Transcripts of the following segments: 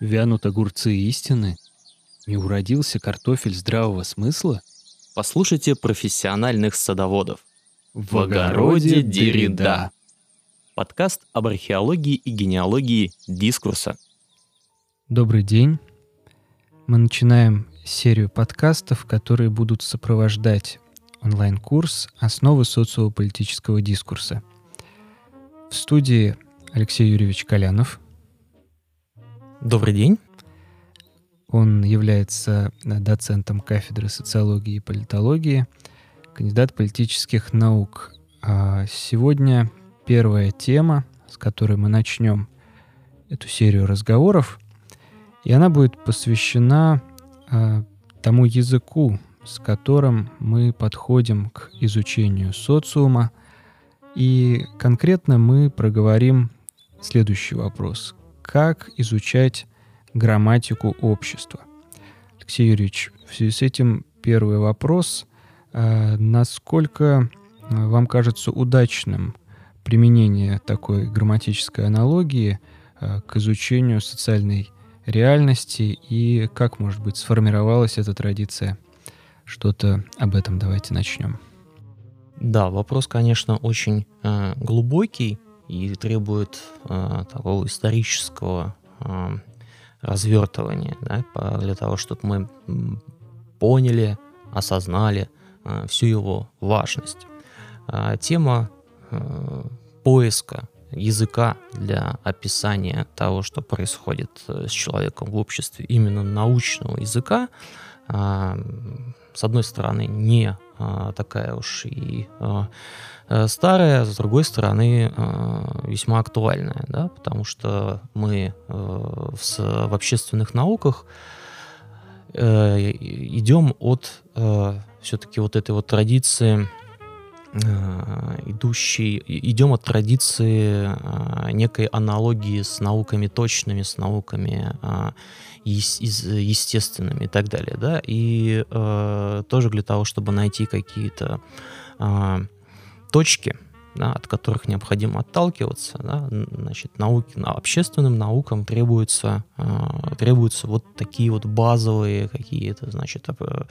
Вянут огурцы истины? Не уродился картофель здравого смысла? Послушайте профессиональных садоводов. В огороде Деррида. Подкаст об археологии и генеалогии дискурса. Добрый день. Мы начинаем серию подкастов, которые будут сопровождать онлайн-курс «Основы социополитического дискурса». В студии Алексей Юрьевич Колянов. Добрый день. Он является доцентом кафедры социологии и политологии, кандидат политических наук. А сегодня первая тема, с которой мы начнем эту серию разговоров, и она будет посвящена а, тому языку, с которым мы подходим к изучению социума. И конкретно мы проговорим следующий вопрос. Как изучать грамматику общества? Алексей Юрьевич, в связи с этим первый вопрос. А, насколько а, вам кажется удачным применение такой грамматической аналогии а, к изучению социальной реальности и как, может быть, сформировалась эта традиция что-то об этом давайте начнем. Да, вопрос, конечно, очень э, глубокий и требует э, такого исторического э, развертывания, да, для того, чтобы мы поняли, осознали э, всю его важность. Э, тема э, поиска языка для описания того, что происходит э, с человеком в обществе, именно научного языка, с одной стороны, не а, такая уж и э, старая, с другой стороны, а, весьма актуальная, да, потому что мы э, в, общественных науках э, идем от все-таки вот этой вот традиции идущий, идем от традиции некой аналогии с науками точными, с науками естественными и так далее, да, и э, тоже для того, чтобы найти какие-то э, точки, да, от которых необходимо отталкиваться, да, значит, науки, общественным наукам требуются, э, требуются вот такие вот базовые какие-то, значит, оп, э,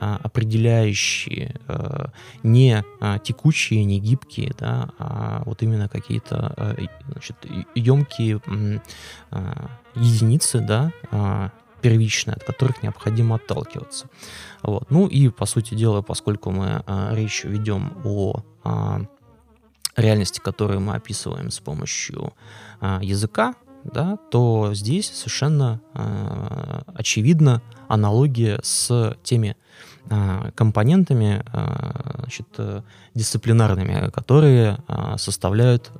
определяющие, э, не э, текучие, не гибкие, да, а вот именно какие-то, э, значит, емкие э, единицы, да, э, первичные, от которых необходимо отталкиваться. Вот. Ну и, по сути дела, поскольку мы э, речь ведем о реальности, которую мы описываем с помощью э, языка, да, то здесь совершенно э, очевидна аналогия с теми компонентами значит, дисциплинарными, которые составляют,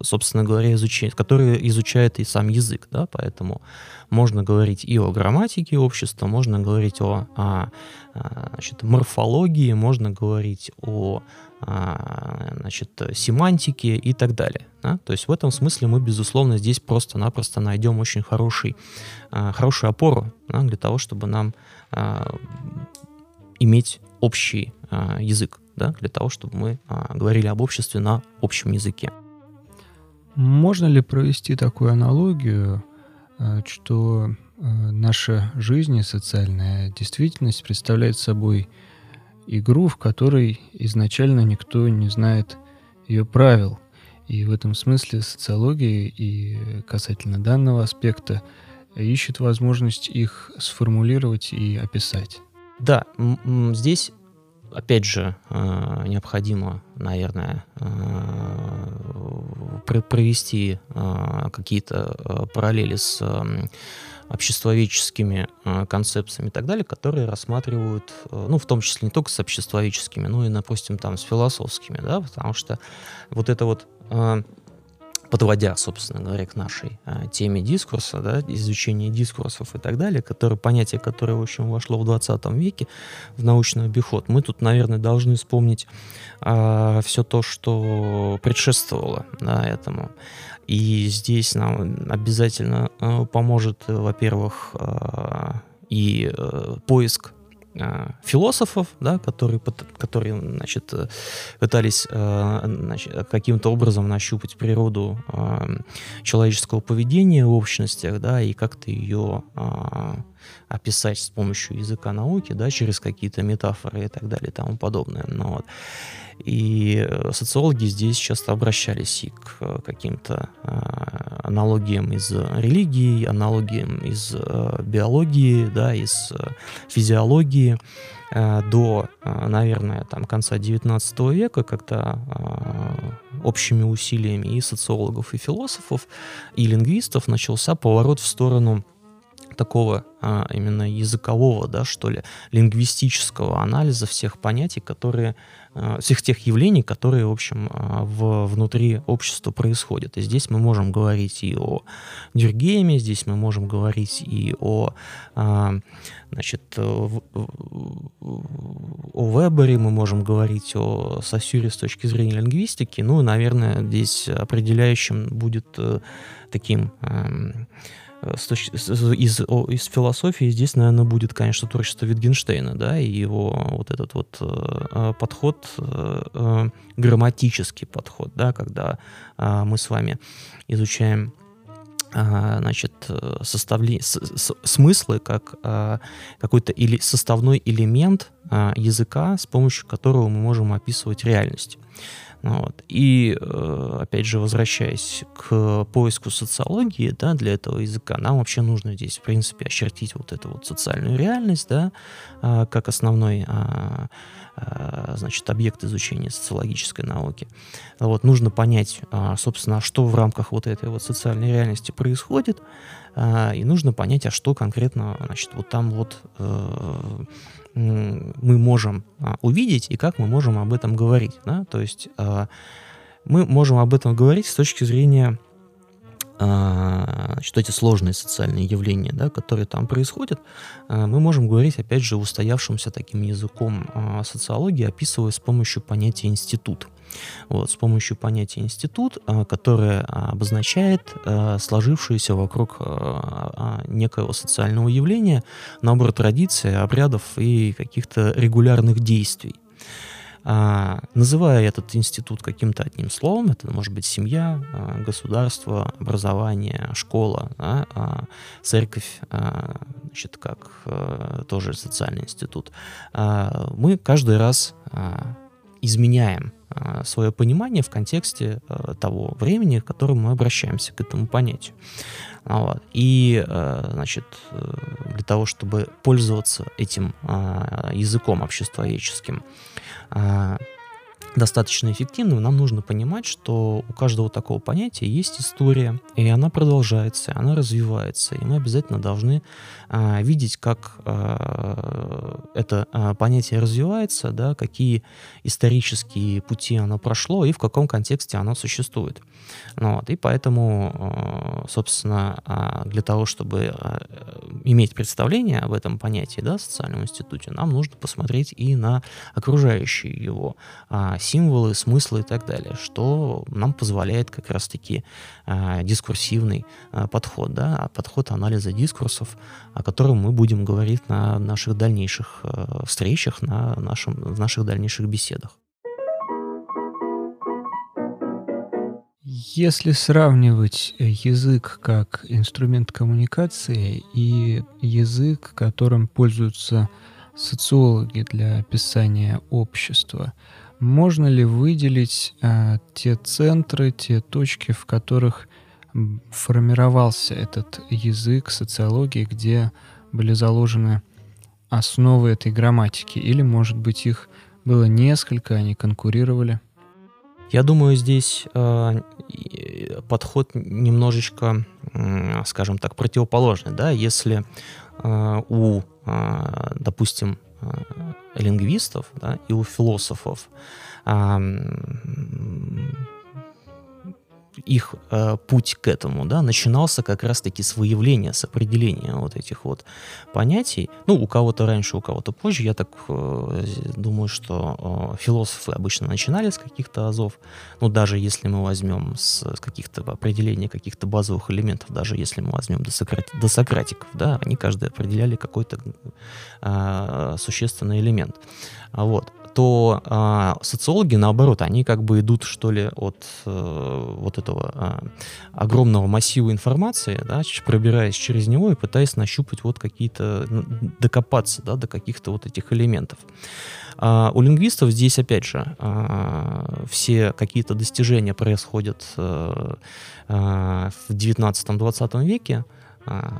собственно говоря, изучение, которые изучают и сам язык. Да, поэтому можно говорить и о грамматике общества, можно говорить о, о значит, морфологии, можно говорить о а, значит, семантики и так далее. Да? То есть в этом смысле мы, безусловно, здесь просто-напросто найдем очень хороший, а, хорошую опору да, для того, чтобы нам а, иметь общий язык, да, для того, чтобы мы говорили об обществе на общем языке. Можно ли провести такую аналогию, что наша жизнь и социальная действительность представляет собой игру, в которой изначально никто не знает ее правил. И в этом смысле социология и касательно данного аспекта ищет возможность их сформулировать и описать. Да, здесь опять же э, необходимо, наверное, э, провести э, какие-то параллели с обществоведческими э, концепциями и так далее, которые рассматривают, ну, в том числе не только с обществоведческими, но и, допустим, там с философскими, да, потому что вот это вот подводя, собственно говоря, к нашей э, теме дискурса, да, изучения дискурсов и так далее, которое, понятие, которое, в общем, вошло в 20 веке в научный обиход, мы тут, наверное, должны вспомнить э, все то, что предшествовало да, этому. И здесь нам обязательно э, поможет, во-первых, э, и э, поиск а, философов, да, которые, которые значит, пытались значит, каким-то образом нащупать природу человеческого поведения в общностях, да, и как-то ее описать с помощью языка науки, да, через какие-то метафоры и так далее и тому подобное. Ну, вот. И э, социологи здесь часто обращались и к э, каким-то э, аналогиям из религии, аналогиям из биологии, да, из физиологии до, наверное, там, конца XIX века, когда общими усилиями и социологов, и философов, и лингвистов начался поворот в сторону такого а, именно языкового, да, что ли, лингвистического анализа всех понятий, которые, а, всех тех явлений, которые, в общем, а, в, внутри общества происходят. И здесь мы можем говорить и о Дюргейме, здесь мы можем говорить и о, а, значит, о Вебере, мы можем говорить о Сосюре с точки зрения лингвистики, ну, наверное, здесь определяющим будет э, таким Э, из, из философии здесь, наверное, будет, конечно, творчество Витгенштейна, да, и его вот этот вот э, э подход, э, э, грамматический подход, да, когда э, мы с вами изучаем значит, составли... с, с, смыслы как а, какой-то или составной элемент а, языка, с помощью которого мы можем описывать реальность. Ну вот. И, э, опять же, возвращаясь к поиску социологии, да, для этого языка, нам вообще нужно здесь, в принципе, очертить вот эту вот социальную реальность, да, а, как основной, а, а, значит, объект изучения социологической науки. Вот, нужно понять, собственно, что в рамках вот этой вот социальной реальности происходит, и нужно понять, а что конкретно, значит, вот там вот э, мы можем а, увидеть и как мы можем об этом говорить. Да? То есть а, мы можем об этом говорить с точки зрения что эти сложные социальные явления, да, которые там происходят, мы можем говорить, опять же, устоявшимся таким языком социологии, описывая с помощью понятия институт вот, с помощью понятия институт, а, которое обозначает а, сложившееся вокруг а, некоего социального явления набор традиций, обрядов и каких-то регулярных действий. А, называя этот институт каким-то одним словом, это может быть семья, а, государство, образование, школа, да, а, церковь, а, значит, как а, тоже социальный институт, мы каждый раз изменяем а, свое понимание в контексте а, того времени, в котором мы обращаемся к этому понятию. А, вот. И, значит, э, для того, чтобы пользоваться этим языком обществоведческим, достаточно эффективным, нам нужно понимать, что у каждого такого понятия есть история, и она продолжается, она развивается, и мы обязательно должны а, видеть, как а, это а, понятие развивается, да, какие исторические пути оно прошло и в каком контексте оно существует. Ну, вот, и поэтому, а, собственно, а, для того, чтобы а, иметь представление об этом понятии, да, социальном институте, нам нужно посмотреть и на окружающие его а, символы, смыслы и так далее, что нам позволяет как раз-таки э, дискурсивный э, подход, да, подход анализа дискурсов, о котором мы будем говорить на наших дальнейших э, встречах, на нашем, в наших дальнейших беседах. Если сравнивать язык как инструмент коммуникации и язык, которым пользуются социологи для описания общества, можно ли выделить а, те центры, те точки, в которых формировался этот язык социологии, где были заложены основы этой грамматики? Или, может быть, их было несколько, они конкурировали? Я думаю, здесь э, подход немножечко, скажем так, противоположный. Да? Если э, у, э, допустим, лингвистов да, и у философов их э, путь к этому, да, начинался как раз-таки с выявления, с определения вот этих вот понятий. Ну, у кого-то раньше, у кого-то позже. Я так э, думаю, что э, философы обычно начинали с каких-то азов. Ну, даже если мы возьмем с, с каких-то определений каких-то базовых элементов, даже если мы возьмем до, Сократ, до Сократиков, да, они каждый определяли какой-то э, существенный элемент. Вот то а, социологи, наоборот, они как бы идут, что ли, от а, вот этого а, огромного массива информации, да, пробираясь через него и пытаясь нащупать вот какие-то, ну, докопаться, да, до каких-то вот этих элементов. А, у лингвистов здесь, опять же, а, все какие-то достижения происходят а, а, в 19-20 веке,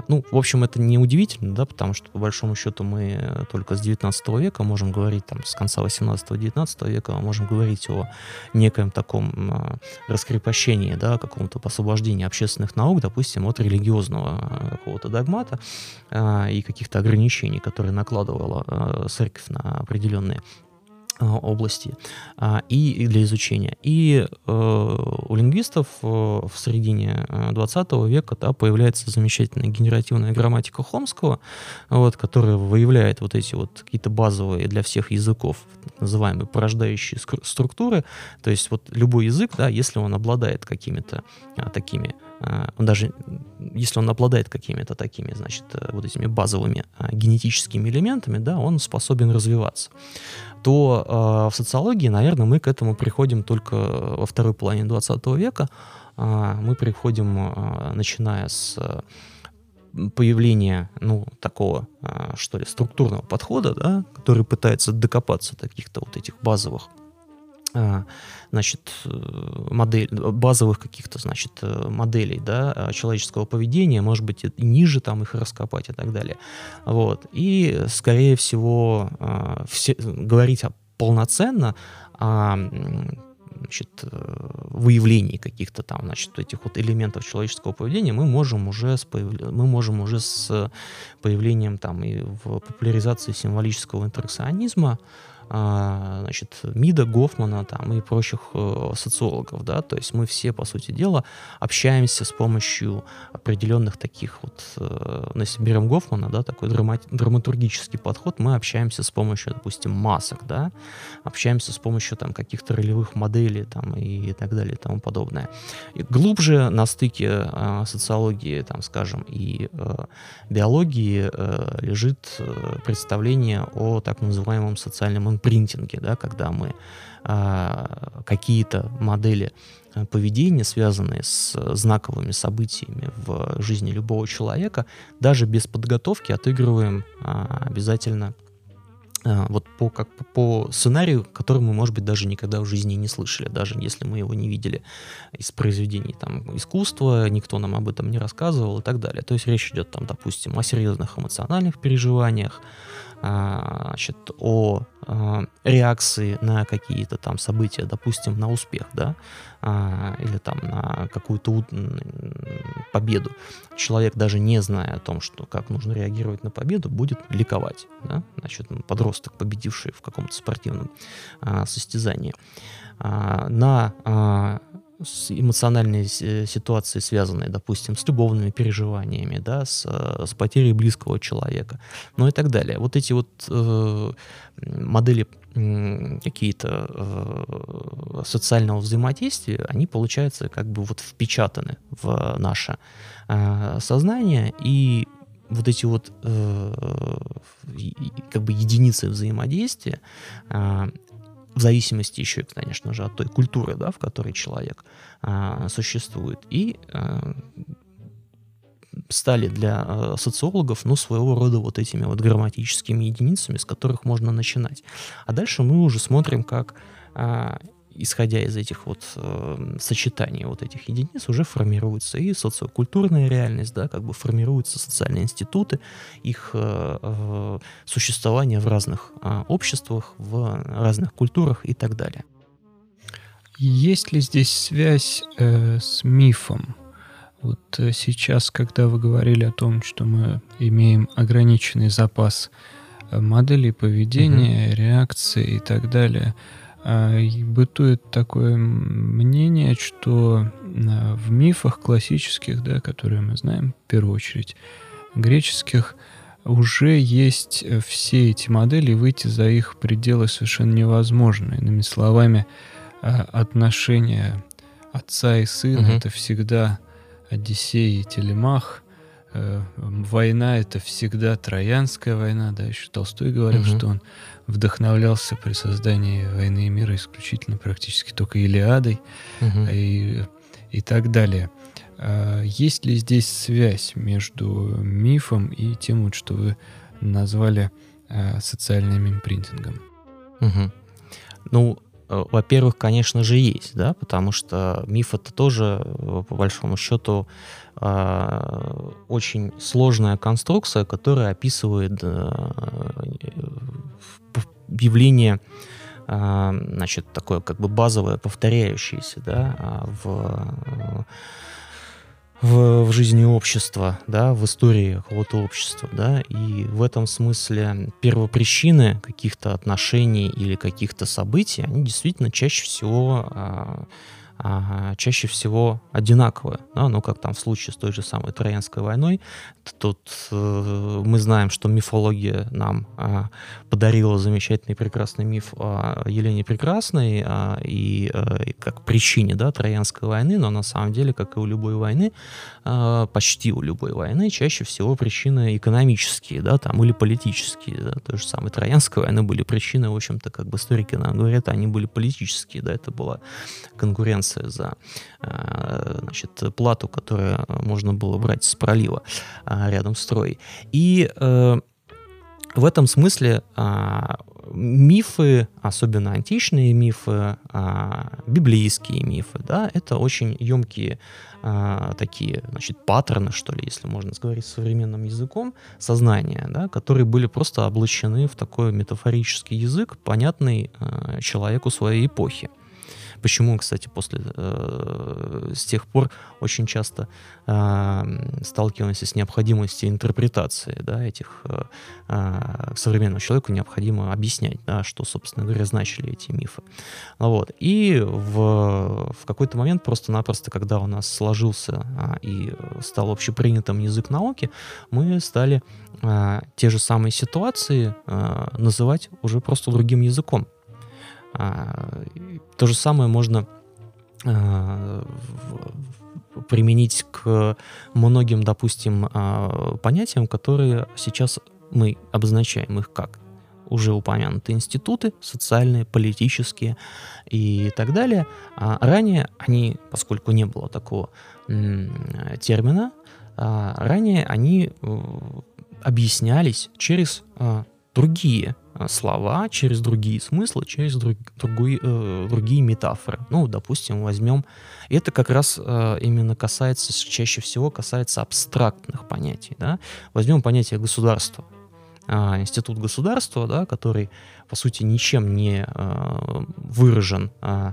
ну, в общем, это не удивительно, да, потому что, по большому счету, мы только с 19 века можем говорить, там, с конца 18-19 века можем говорить о некоем таком а, раскрепощении, да, каком-то освобождении общественных наук, допустим, от религиозного а, какого-то догмата и каких-то ограничений, которые накладывала церковь на определенные а, области а, и для изучения. И э, у лингвистов э, в середине 20 э, века да, появляется замечательная генеративная грамматика Хомского, вот, которая выявляет вот эти вот какие-то базовые для всех языков называемые порождающие структуры. То есть вот любой язык, да, если он обладает какими-то а, такими он даже, если он обладает какими-то такими, значит, вот этими базовыми генетическими элементами, да, он способен развиваться то э, в социологии, наверное, мы к этому приходим только во второй половине 20 века. Э, мы приходим, э, начиная с появления, ну, такого, что ли, структурного подхода, да, который пытается докопаться до каких-то вот этих базовых а, значит, э, модель, базовых каких-то, значит, э, моделей, да, а, человеческого поведения, может быть, ниже там их раскопать и так далее. Вот. И, скорее всего, а, все, говорить о, полноценно о значит, э, выявлении каких-то там, значит, этих вот элементов человеческого поведения мы можем уже с, появля... мы можем уже с появлением там и в популяризации символического интеракционизма а, значит, МИДа, Гофмана там, и прочих э, социологов, да, то есть мы все, по сути дела, общаемся с помощью определенных таких вот, э, ну, если берем Гофмана, да, такой драматургический подход, мы общаемся с помощью, допустим, масок, да, общаемся с помощью там каких-то ролевых моделей там и так далее и тому подобное. И глубже на стыке э, социологии, там, скажем, и биологии лежит представление о так называемом социальном принтинге, да, когда мы а, какие-то модели а, поведения, связанные с знаковыми событиями в жизни любого человека, даже без подготовки отыгрываем а, обязательно а, вот по, как, по сценарию, который мы, может быть, даже никогда в жизни не слышали, даже если мы его не видели из произведений там, искусства, никто нам об этом не рассказывал и так далее. То есть речь идет, там, допустим, о серьезных эмоциональных переживаниях, значит, о а, реакции на какие-то там события, допустим, на успех, да, а, или там на какую-то победу. Человек, даже не зная о том, что как нужно реагировать на победу, будет ликовать, да, значит, подросток, победивший в каком-то спортивном состязании. На эмоциональные ситуации, связанные, допустим, с любовными переживаниями, да, с, э, с потерей близкого человека, ну и так далее. Вот эти вот э, модели э, какие-то э, социального взаимодействия, они, получается, как бы вот впечатаны в наше э, сознание, и вот эти вот э, как бы единицы взаимодействия, э, в зависимости еще, конечно же, от той культуры, да, в которой человек а, существует. И а, стали для а, социологов, ну, своего рода вот этими вот грамматическими единицами, с которых можно начинать. А дальше мы уже смотрим, как а, исходя из этих вот э, сочетаний вот этих единиц, уже формируется и социокультурная реальность, да, как бы формируются социальные институты, их э, э, существование в разных э, обществах, в разных культурах и так далее. Есть ли здесь связь э, с мифом? Вот э, сейчас, когда вы говорили о том, что мы имеем ограниченный запас э, моделей поведения, угу. реакции и так далее, бытует такое мнение, что а, в мифах классических, да, которые мы знаем, в первую очередь, греческих, уже есть э, все эти модели, и выйти за их пределы совершенно невозможно. Иными словами, а, отношения отца и сына угу. это всегда Одиссей и Телемах. Э, война это всегда Троянская война, да, еще Толстой говорил, угу. что он вдохновлялся при создании «Войны и мира» исключительно практически только Илиадой угу. и, и так далее. А есть ли здесь связь между мифом и тем, вот, что вы назвали а, социальным импринтингом? Угу. Ну, во-первых, конечно же, есть, да, потому что миф это тоже, э, по большому счету, а, очень сложная конструкция, которая описывает э, явление значит, такое как бы базовое, повторяющееся, да, в, в, в жизни общества, да, в истории какого-то общества, да, и в этом смысле первопричины каких-то отношений или каких-то событий, они действительно чаще всего а, а, чаще всего одинаковые. Да? Ну, как там в случае с той же самой Троянской войной, тут э, мы знаем, что мифология нам э, подарила замечательный прекрасный миф о Елене Прекрасной э, и, э, как причине да, Троянской войны, но на самом деле, как и у любой войны, э, почти у любой войны, чаще всего причины экономические, да, там, или политические. Да? Той же самой Троянской войны были причины, в общем-то, как бы историки нам говорят, они были политические, да, это была конкуренция за э, значит, плату, которую можно было брать с пролива э, рядом с Троей. И э, в этом смысле мифы, особенно античные мифы, библейские мифы, да, это очень емкие такие, значит, паттерны, что ли, если можно сказать современным языком, сознания, да, которые были просто облачены в такой метафорический язык, понятный человеку своей эпохи. Почему, кстати, после э, с тех пор очень часто э, сталкиваемся с необходимостью интерпретации да, этих э, э, современному человеку необходимо объяснять, да, что, собственно говоря, значили эти мифы. Вот. И в, в какой-то момент просто-напросто, когда у нас сложился э, и стал общепринятым язык науки, мы стали э, те же самые ситуации э, называть уже просто другим языком. А, то же самое можно а, применить к многим, допустим, а, понятиям, которые сейчас мы обозначаем их как уже упомянутые институты, социальные, политические и так далее. А ранее они, поскольку не было такого термина, ранее они э, объяснялись через другие слова, через другие смыслы, через друг, другой, э, другие метафоры. Ну, допустим, возьмем... Это как раз э, именно касается, чаще всего касается абстрактных понятий. Да? Возьмем понятие государства. Э, институт государства, да, который, по сути, ничем не э, выражен э, э,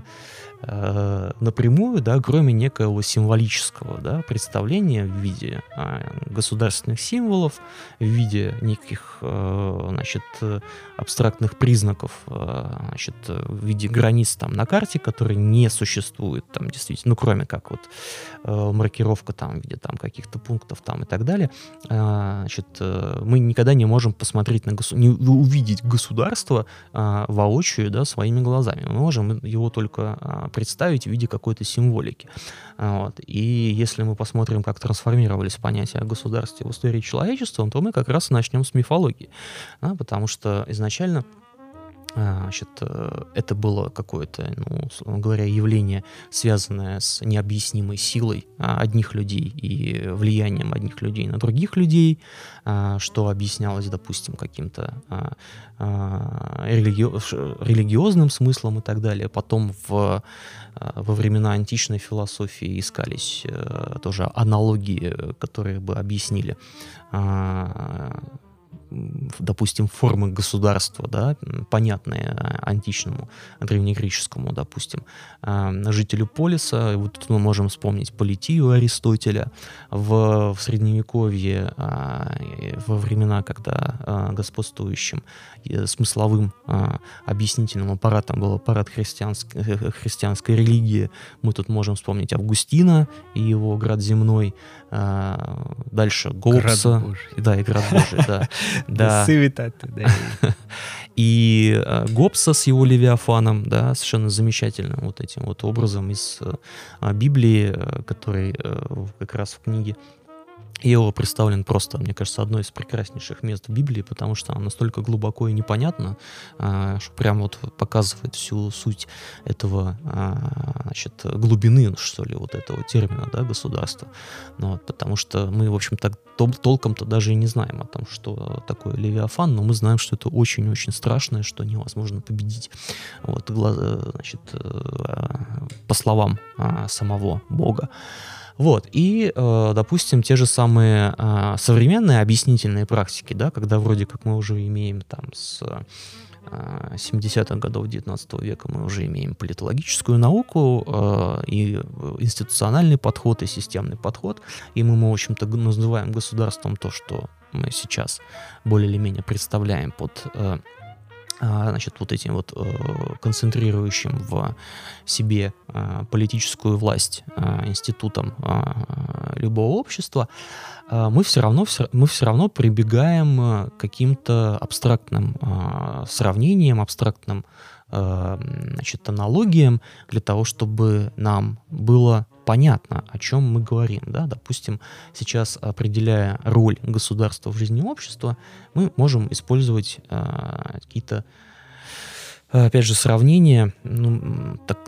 напрямую, да, кроме некоего символического да, представления в виде э, государственных символов, в виде неких э, значит, абстрактных признаков, э, значит, в виде границ там, на карте, которые не существуют, там, действительно, ну, кроме как вот э, маркировка там, в виде там, каких-то пунктов там, и так далее, э, значит, э, мы никогда не можем посмотреть на госу... не увидеть государство э, воочию да, своими глазами. Мы можем его только э, представить в виде какой-то символики. Вот. И если мы посмотрим, как трансформировались понятия о государстве в истории человечества, то мы как раз начнем с мифологии. Да, потому что изначально а, значит, э, это было какое-то, ну, условно говоря, явление, связанное с необъяснимой силой а, одних людей и влиянием одних людей на других людей, а, что объяснялось, допустим, каким-то религи... религиозным смыслом и так далее. Потом в, во времена античной философии искались э, тоже аналогии, которые бы объяснили допустим, формы государства, да, понятные античному, древнегреческому, допустим, жителю полиса. Вот тут мы можем вспомнить политию Аристотеля в, в Средневековье, во времена, когда господствующим смысловым объяснительным аппаратом был аппарат христианской, христианской религии. Мы тут можем вспомнить Августина и его «Град земной», дальше Гоббса. Да, и «Град Божий», да. Да. И э, Гоббса с его Левиафаном, да, совершенно замечательным вот этим вот образом из э, Библии, э, который как раз в книге Иова представлен просто, мне кажется, одно из прекраснейших мест Библии, потому что оно настолько глубоко и непонятно, а, что прям вот показывает всю суть этого, а, значит, глубины, что ли, вот этого термина, да, государства. Ну, вот, потому что мы, в общем-то, толком-то даже и не знаем о том, что такое Левиафан, но мы знаем, что это очень-очень страшное, что невозможно победить. Вот, значит, э, по словам а, самого Бога. Вот, и, э, допустим, те же самые э, современные объяснительные практики, да, когда вроде как мы уже имеем там с 70-х э, годов 19 века мы уже имеем политологическую науку и институциональный подход, и системный подход, и мы, мы в общем-то, называем государством то, что мы сейчас более или менее представляем под а, значит, вот этим вот э, концентрирующим в себе а, политическую власть а, институтом любого общества, мы все равно, мы все равно прибегаем э, к каким-то абстрактным сравнениям, абстрактным значит, аналогиям для того, чтобы нам было понятно, о чем мы говорим. Да? Допустим, сейчас, определяя роль государства в жизни общества, мы можем использовать какие-то опять же, сравнение ну, так,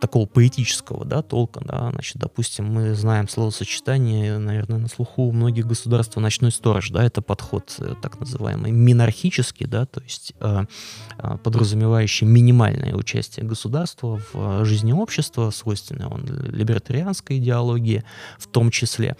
такого поэтического да, толка. Да, значит, допустим, мы знаем словосочетание, наверное, на слуху у многих государств «ночной сторож». Да, это подход э, так называемый минархический, да, то есть э, э, подразумевающий минимальное участие государства в жизни общества, свойственное он либертарианской идеологии в том числе.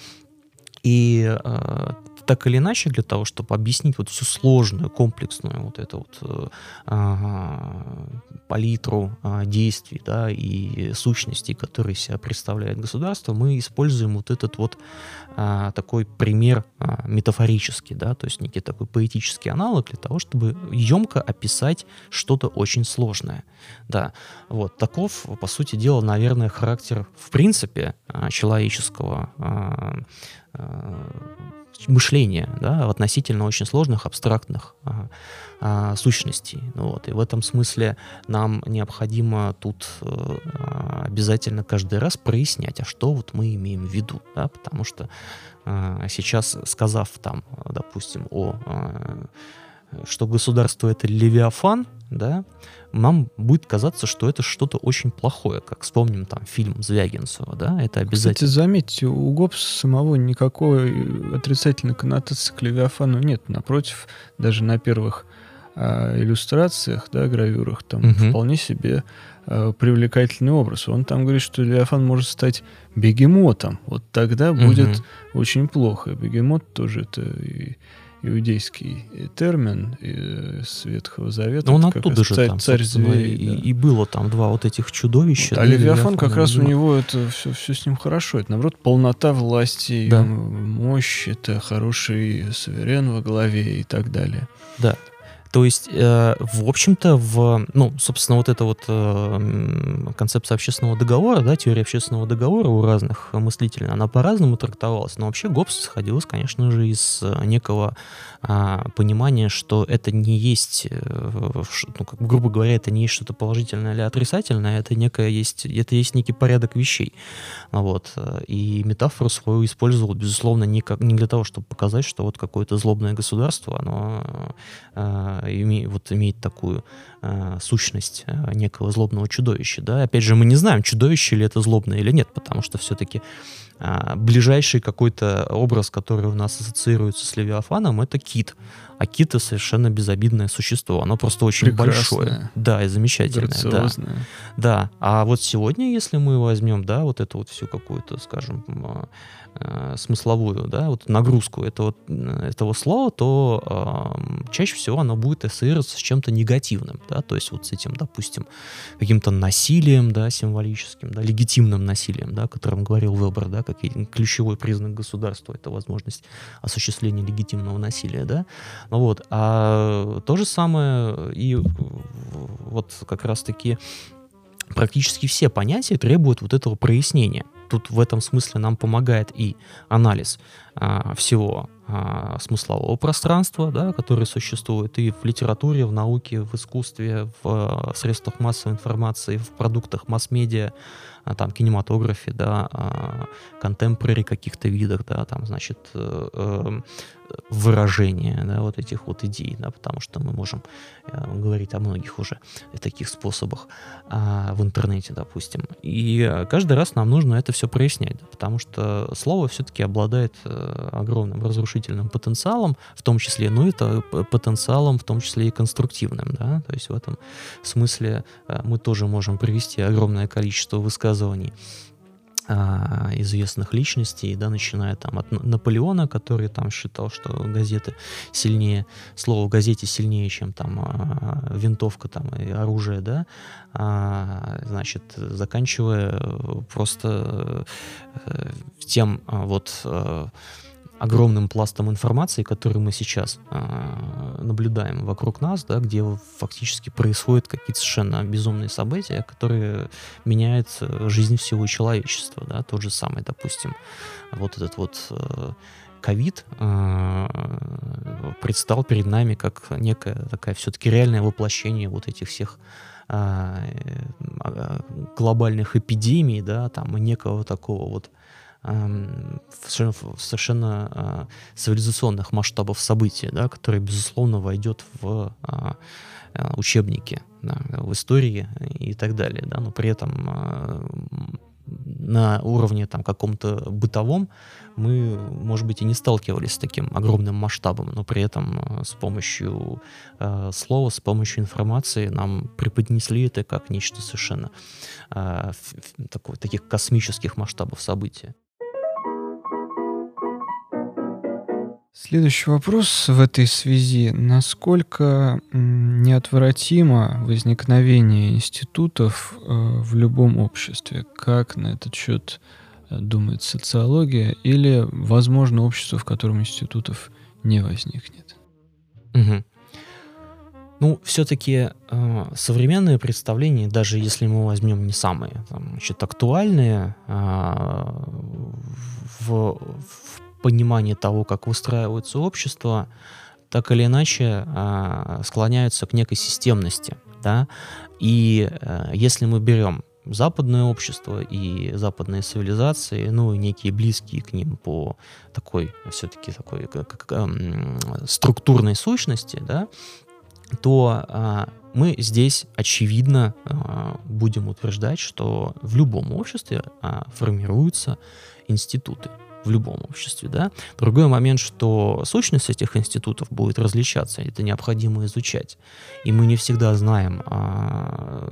И э, так или иначе, для того, чтобы объяснить вот всю сложную, комплексную вот эту вот э, палитру э, действий, да, и сущностей, которые себя представляет государство, мы используем вот этот вот э, такой пример э, метафорический, да, то есть некий такой поэтический аналог для того, чтобы емко описать что-то очень сложное, да. Вот, таков, по сути дела, наверное, характер, в принципе, человеческого мышления да, относительно очень сложных, абстрактных а, а, сущностей. Ну вот. И в этом смысле нам необходимо тут а, обязательно каждый раз прояснять, а что вот мы имеем в виду. Да, потому что а, сейчас, сказав там, допустим, о а, что государство это левиафан, да, нам будет казаться, что это что-то очень плохое, как вспомним там фильм Звягинцева, да, это обязательно. Кстати, заметьте, у Гоббса самого никакой отрицательной коннотации к Левиафану нет. Напротив, даже на первых а, иллюстрациях, да, гравюрах, там угу. вполне себе а, привлекательный образ. Он там говорит, что Левиафан может стать бегемотом. Вот тогда будет угу. очень плохо. Бегемот тоже это и иудейский термин из Ветхого Завета. Ну, он оттуда же царь, там, царь зверей, и, да. и было там два вот этих чудовища. Вот, а Левиафан как раз у него это все, все с ним хорошо. Это, наоборот, полнота власти, да. мощь, это хороший суверен во главе и так далее. Да. То есть, э, в общем-то, в, ну, собственно, вот эта вот э, концепция общественного договора, да, теория общественного договора у разных мыслителей, она по-разному трактовалась. Но вообще Гоббс сходилась, конечно же, из э, некого а, понимания, что это не есть, э, ну, как, грубо говоря, это не есть что-то положительное или отрицательное, это некое есть, это есть некий порядок вещей. Вот. И метафору свою использовал, безусловно, не, как, не для того, чтобы показать, что вот какое-то злобное государство, оно име, вот имеет такую э, сущность э, некого злобного чудовища. Да? Опять же, мы не знаем, чудовище ли это злобное или нет, потому что все-таки э, ближайший какой-то образ, который у нас ассоциируется с Левиафаном, это кит. А кит это совершенно безобидное существо. Оно просто очень Прекрасное. большое. Да, и замечательное. Да. да. А вот сегодня, если мы возьмем, да, вот эту вот всю какую-то, скажем, э, смысловую, да, вот нагрузку этого, этого слова, то э, чаще всего оно будет ассоциироваться с чем-то негативным, да, то есть вот с этим, допустим, каким-то насилием, да, символическим, да, легитимным насилием, да, о котором говорил Вебер, да, как ключевой признак государства, это возможность осуществления легитимного насилия, да, вот, а то же самое и вот как раз-таки практически все понятия требуют вот этого прояснения. Тут в этом смысле нам помогает и анализ а, всего а, смыслового пространства, да, которое существует и в литературе, в науке, в искусстве, в, в средствах массовой информации, в продуктах масс-медиа, а, там, кинематографе, да, контемпорари каких-то видах, да, там, значит, э, эм, выражение, да, вот этих вот идей, да, потому что мы можем э, говорить о многих уже таких способах а, в интернете, допустим. И каждый раз нам нужно это все прояснять, да, потому что слово все-таки обладает э, огромным разрушительным потенциалом, в том числе, ну, это потенциалом, в том числе и конструктивным, да, то есть в этом смысле мы тоже можем привести огромное количество высказываний а, известных личностей, да, начиная там от Наполеона, который там считал, что газеты сильнее, слово в газете сильнее, чем там а, винтовка там и оружие, да, а, значит, заканчивая просто э, тем а, вот а, огромным пластом информации, который мы сейчас э, наблюдаем вокруг нас, да, где фактически происходят какие-то совершенно безумные события, которые меняют жизнь всего человечества. Да, тот же самый, допустим, вот этот вот ковид э, предстал перед нами как некое такая все-таки реальное воплощение вот этих всех глобальных эпидемий, да, там, некого такого вот совершенно, совершенно а, цивилизационных масштабов события, да, которые, безусловно, войдет в а, а, учебники да, в истории и так далее. Да, но при этом на уровне там каком-то бытовом мы, может быть, и не сталкивались с таким огромным масштабом, но при этом с помощью э, слова, с помощью информации нам преподнесли это как нечто совершенно э, такой, таких космических масштабов события. Следующий вопрос в этой связи. Насколько неотвратимо возникновение институтов э, в любом обществе? Как на этот счет э, думает социология? Или, возможно, общество, в котором институтов не возникнет? Угу. Ну, все-таки э, современные представления, даже если мы возьмем не самые там, значит, актуальные, э, в, в понимание того, как выстраивается общество, так или иначе э, склоняются к некой системности. Да? И э, если мы берем западное общество и западные цивилизации, ну и некие близкие к ним по такой все-таки такой как, как, структурной сущности, да, то э, мы здесь очевидно э, будем утверждать, что в любом обществе э, формируются институты в любом обществе, да. Другой момент, что сущность этих институтов будет различаться, это необходимо изучать. И мы не всегда знаем, а,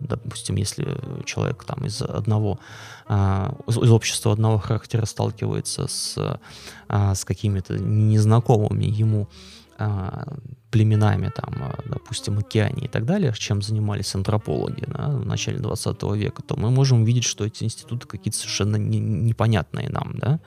допустим, если человек там из одного, а, из общества одного характера сталкивается с, а, с какими-то незнакомыми ему племенами, там, э, допустим, океане и так далее, чем занимались антропологи да, в начале 20 века, то мы можем видеть, что эти институты какие-то совершенно не, непонятные нам, да,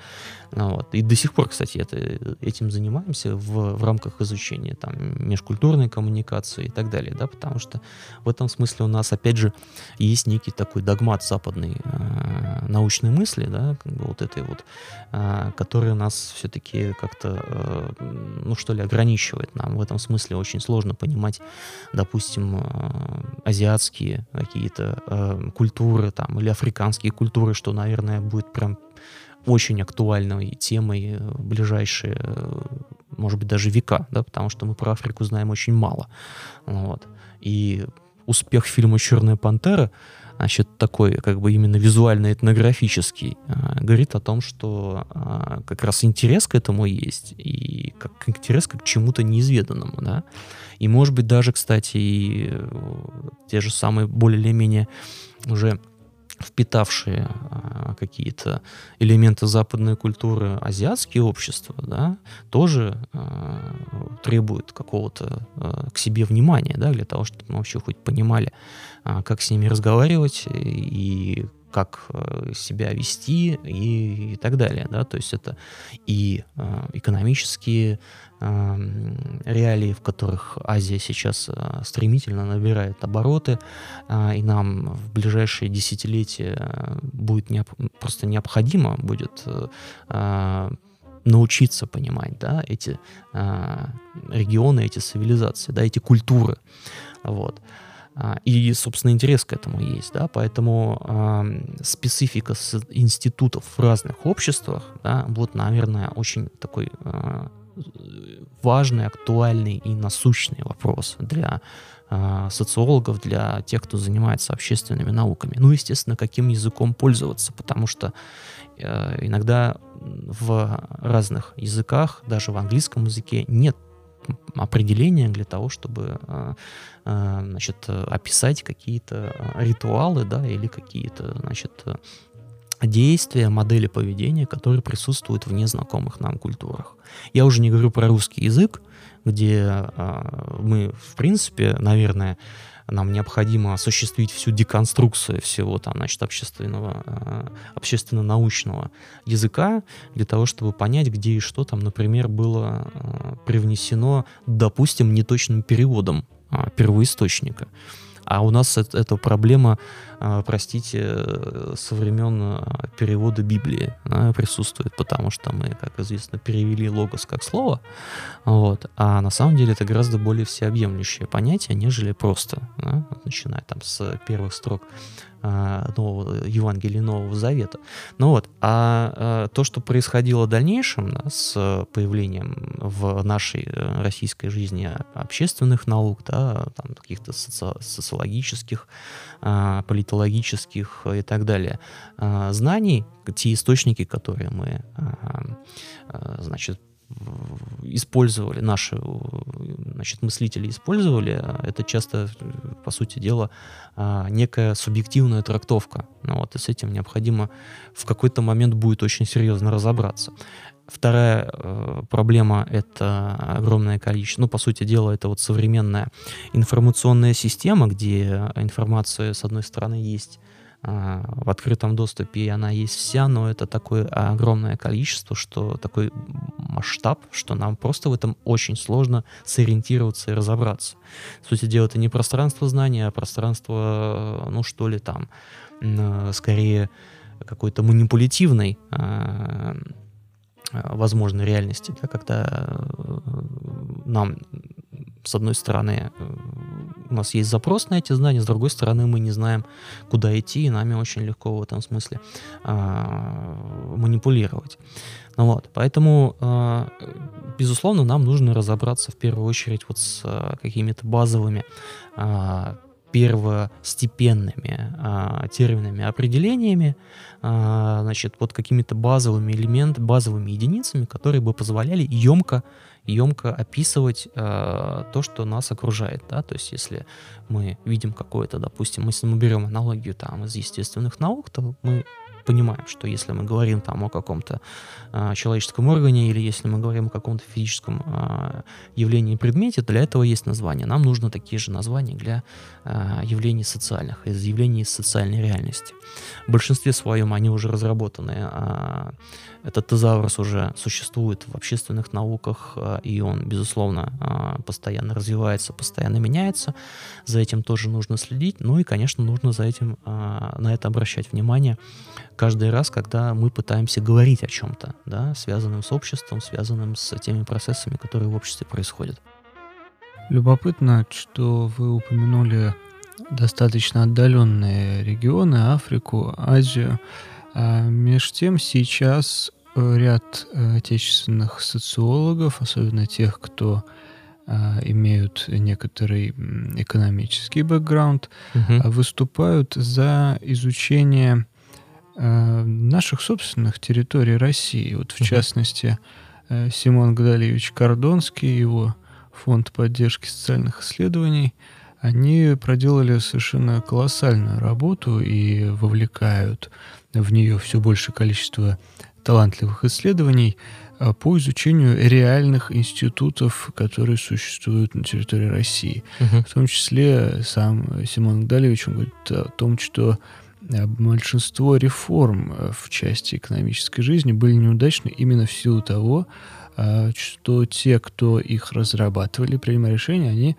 ну вот. И до сих пор, кстати, это, этим занимаемся в, в рамках изучения там, межкультурной коммуникации и так далее, да, потому что в этом смысле у нас, опять же, есть некий такой догмат западной э, научной мысли, да, как бы вот этой вот, э, которая нас все-таки как-то, э, ну что ли, ограничивает нам в этом смысле смысле очень сложно понимать, допустим, э, азиатские какие-то э, культуры там, или африканские культуры, что, наверное, будет прям очень актуальной темой в ближайшие, э, может быть, даже века, да, потому что мы про Африку знаем очень мало. Вот. И успех фильма «Черная пантера» значит, такой как бы именно визуально-этнографический, а, говорит о том, что а, как раз интерес к этому есть, и как интерес к чему-то неизведанному, да. И, может быть, даже, кстати, и э, те же самые более или менее уже впитавшие а, какие-то элементы западной культуры азиатские общества, да, тоже а, требуют какого-то а, к себе внимания, да, для того, чтобы мы вообще хоть понимали, как с ними разговаривать и как э, себя вести и, и так далее, да, то есть это и э, экономические э, реалии, в которых Азия сейчас э, стремительно набирает обороты, э, и нам в ближайшие десятилетия будет необ, просто необходимо будет э, э научиться понимать, да, эти э, регионы, эти цивилизации, да, эти культуры, вот. А, и, собственно, интерес к этому есть, да, поэтому э, специфика институтов в разных обществах, да, вот, наверное, очень такой э, важный, актуальный и насущный вопрос для э, социологов, для тех, кто занимается общественными науками. Ну, естественно, каким языком пользоваться, потому что э, иногда в разных языках, даже в английском языке, нет определения для того, чтобы а, а, значит, описать какие-то ритуалы, да, или какие-то, значит, действия, модели поведения, которые присутствуют в незнакомых нам культурах. Я уже не говорю про русский язык, где а, мы, в принципе, наверное, нам необходимо осуществить всю деконструкцию всего там, значит, общественного, э, общественно-научного языка для того, чтобы понять, где и что там, например, было э, привнесено, допустим, неточным переводом э, первоисточника. А у нас это, эта проблема, а, простите, со времен а, перевода Библии присутствует, потому что мы, как известно, перевели логос как слово, вот, а на самом деле это гораздо более всеобъемлющее понятие, нежели просто, да, начиная там с первых строк нового, Евангелия Нового Завета. Ну вот, а, а то, что происходило в дальнейшем да, с появлением в нашей э, российской жизни общественных наук, да, там каких-то соци социологических, а, политологических и так далее знаний, те источники, которые мы, значит, использовали, наши значит, мыслители использовали, а это часто, по сути дела, а, некая субъективная трактовка. Ну, вот, и с этим необходимо в какой-то момент будет очень серьезно разобраться. Вторая э, проблема — это огромное количество, ну, по сути дела, это вот современная информационная система, где информация, с одной стороны, есть в открытом доступе, и она есть вся, но это такое огромное количество, что такой масштаб, что нам просто в этом очень сложно сориентироваться и разобраться. Сути дела, это не пространство знания, а пространство, ну что ли там, скорее какой-то манипулятивной а, возможной реальности, да, когда э, нам с одной стороны, э, у нас есть запрос на эти знания, с другой стороны, мы не знаем, куда идти, и нами очень легко в этом смысле а, манипулировать. Ну вот, поэтому, а, безусловно, нам нужно разобраться в первую очередь вот с а, какими-то базовыми а, первостепенными а, терминами, определениями, а, значит, под какими-то базовыми элементами, базовыми единицами, которые бы позволяли емко емко описывать э, то, что нас окружает, да, то есть если мы видим какое-то, допустим, если мы берем аналогию там из естественных наук, то мы понимаем, что если мы говорим там о каком-то э, человеческом органе или если мы говорим о каком-то физическом э, явлении предмете, для этого есть название. Нам нужно такие же названия для э, явлений социальных, из явлений социальной реальности. В большинстве своем они уже разработаны. Э, этот тезаурус уже существует в общественных науках, э, и он, безусловно, э, постоянно развивается, постоянно меняется. За этим тоже нужно следить. Ну и, конечно, нужно за этим, э, на это обращать внимание каждый раз, когда мы пытаемся говорить о чем-то, да, связанном с обществом, связанным с теми процессами, которые в обществе происходят. Любопытно, что вы упомянули достаточно отдаленные регионы, Африку, Азию. А меж тем сейчас э, ряд э, отечественных социологов, особенно тех, кто а, имеют некоторый экономический бэкграунд, угу. выступают за изучение а, наших собственных территорий России. Вот в угу. частности, э, Симон Гдалевич Кордонский, его фонд поддержки социальных исследований, они проделали совершенно колоссальную работу и вовлекают в нее все большее количество талантливых исследований а, по изучению реальных институтов, которые существуют на территории России. Мгм. В том числе сам Симон Гдалевич он говорит о том, что э, большинство реформ э, в части экономической жизни были неудачны именно в силу того, а, что те, кто их разрабатывали, принимая решения, они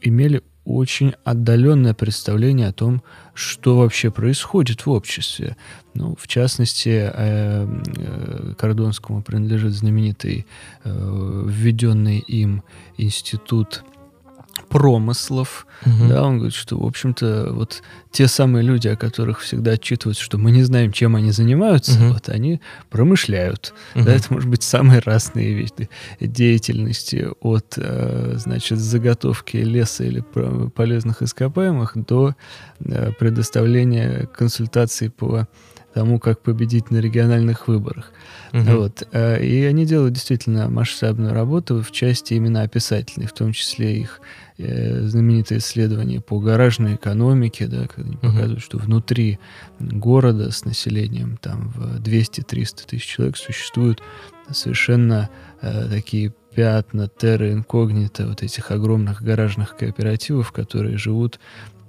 имели очень отдаленное представление о том, что вообще происходит в обществе. Ну, в частности, э, э, Кордонскому принадлежит знаменитый э, введенный им институт промыслов, Мгм. да, он говорит, что, в общем-то, вот те самые люди, о которых всегда отчитываются, что мы не знаем, чем они занимаются, Мгм. вот они промышляют. Мгм. Да, это может быть самые разные виды деятельности, от, э, значит, заготовки леса или полезных ископаемых до э, предоставления консультаций по тому, как победить на региональных выборах. Мгм. Вот. э, И они делают действительно масштабную работу в части именно описательной, в том числе их э, знаменитые исследования по гаражной экономике, да, когда они показывают, что внутри города с населением там в 200-300 тысяч человек существуют совершенно э, такие пятна терра инкогнито вот этих огромных гаражных кооперативов, которые живут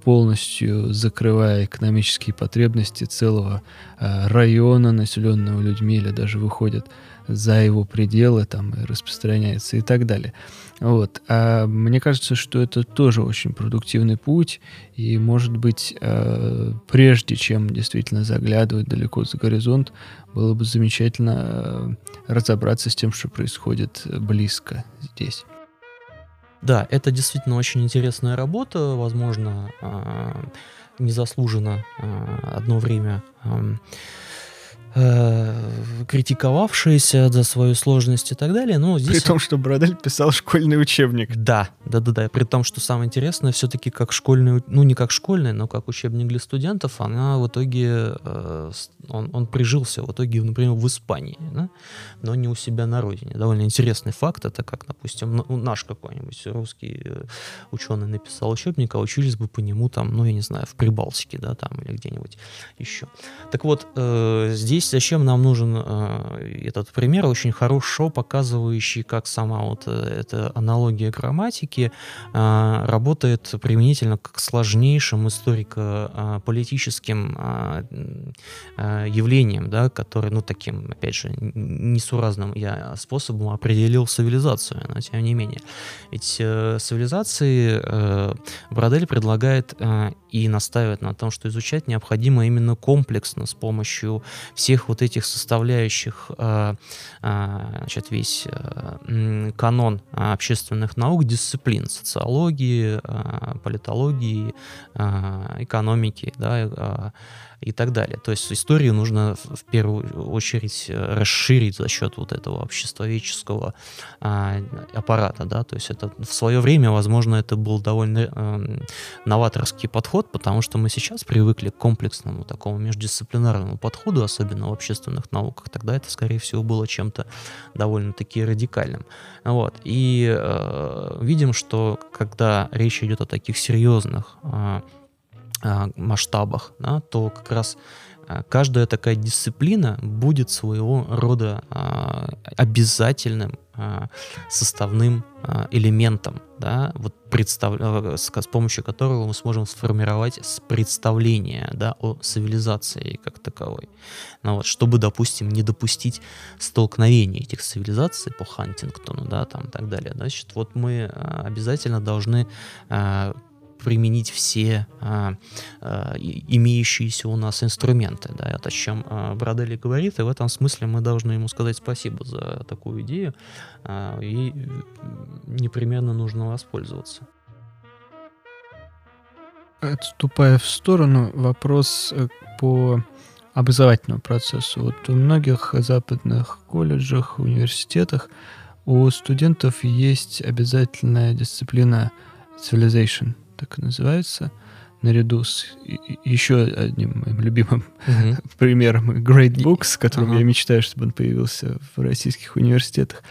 полностью закрывая экономические потребности целого э, района, населенного людьми, или даже выходят за его пределы там и распространяется и так далее. Вот. А мне кажется, что это тоже очень продуктивный путь, и, может быть, э, прежде чем действительно заглядывать далеко за горизонт, было бы замечательно э, разобраться с тем, что происходит близко здесь. Да, это действительно очень интересная работа, возможно, а, незаслуженно а, одно время критиковавшаяся за свою сложность и так далее, но При здесь... том, что Бродель писал школьный учебник. Да, да, да, да. При том, что самое интересное, все-таки как школьный, ну не как школьный, но как учебник для студентов, она в итоге, э, он, он прижился в итоге, например, в Испании, да? но не у себя на родине. Довольно интересный факт, это как, допустим, ну, наш какой-нибудь русский э, ученый написал учебник, а учились бы по нему там, ну я не знаю, в Прибалтике, да, там или где-нибудь еще. Так вот, э, здесь зачем нам нужен э, этот пример, очень хорошо показывающий, как сама вот э, эта аналогия грамматики э, работает применительно к сложнейшим историко-политическим э, м, э, явлениям, да, которые, ну, таким, опять же, несуразным я способом определил цивилизацию, но тем не менее. Ведь э, цивилизации э, Бродель предлагает э, и настаивает на том, что изучать необходимо именно комплексно с помощью всех вот этих составляющих, э, э, значит, весь э, канон общественных наук, дисциплин, социологии, политологии, экономики, да, и так далее. То есть историю нужно в первую очередь э, расширить за счет вот этого обществоведческого а, аппарата, да, то есть это в свое время, возможно, это был довольно эм, новаторский подход, потому что мы сейчас привыкли к комплексному такому междисциплинарному подходу, особенно в общественных науках, тогда это, скорее всего, было чем-то довольно-таки радикальным. Вот. И э, видим, что когда речь идет о таких серьезных э, э, масштабах, да, то как раз э, каждая такая дисциплина будет своего рода э, обязательным э, составным э, элементом, да, вот представ... э, с, с помощью которого мы сможем сформировать представление да, о цивилизации как таковой. Ну, вот, чтобы, допустим, не допустить столкновения этих цивилизаций по Хантингтону, да, там и так далее. Значит, вот мы обязательно должны применить все а, а, имеющиеся у нас инструменты. Да, это о чем а, Брадели говорит, и в этом смысле мы должны ему сказать спасибо за такую идею, а, и непременно нужно воспользоваться. Отступая в сторону, вопрос э, по образовательному процессу. Вот у многих западных колледжах, университетах у студентов есть обязательная дисциплина civilization, так и называется, наряду с еще одним моим любимым примером Great Books, которым Ага. я мечтаю, чтобы он появился в российских университетах.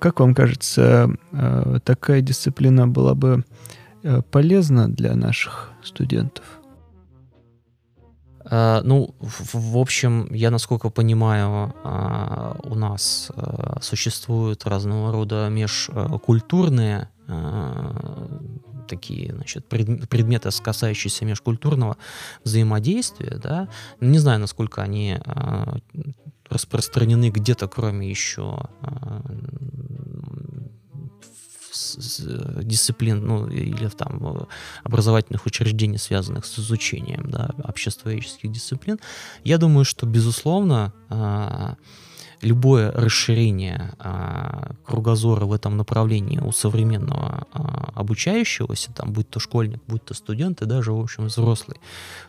Как вам кажется, э, такая дисциплина была бы э, полезно для наших студентов? Uh, ну, в, в общем, я, насколько понимаю, uh, у нас uh, существуют разного рода межкультурные такие, значит, предметы, касающиеся межкультурного взаимодействия, да. Не знаю, насколько они распространены где-то, кроме еще дисциплин, ну, или там э, образовательных учреждений, связанных с изучением, да, обществоведческих дисциплин, я думаю, что, безусловно, любое расширение а, кругозора в этом направлении у современного а, обучающегося, там, будь то школьник, будь то студент и даже, в общем, взрослый,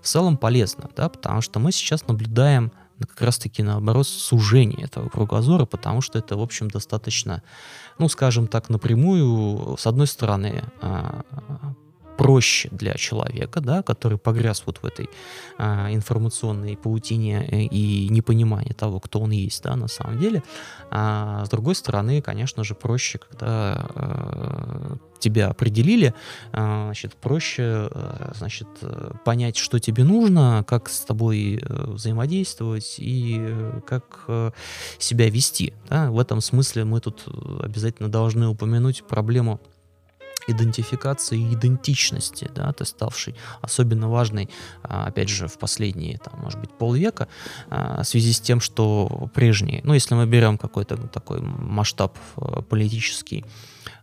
в целом полезно, да, потому что мы сейчас наблюдаем как раз-таки наоборот сужение этого кругозора, потому что это, в общем, достаточно, ну, скажем так, напрямую, с одной стороны, а, проще для человека, да, который погряз вот в этой а, информационной паутине э, и непонимании того, кто он есть, да, на самом деле. А с другой стороны, конечно же, проще, когда а, тебя определили, а, значит, проще, а, значит, понять, что тебе нужно, как с тобой взаимодействовать и как себя вести. Да? В этом смысле мы тут обязательно должны упомянуть проблему идентификации и идентичности, да, ты ставший особенно важной, а, опять же, в последние, там, может быть, полвека, а, в связи с тем, что прежние, ну, если мы берем какой-то такой масштаб э, политический,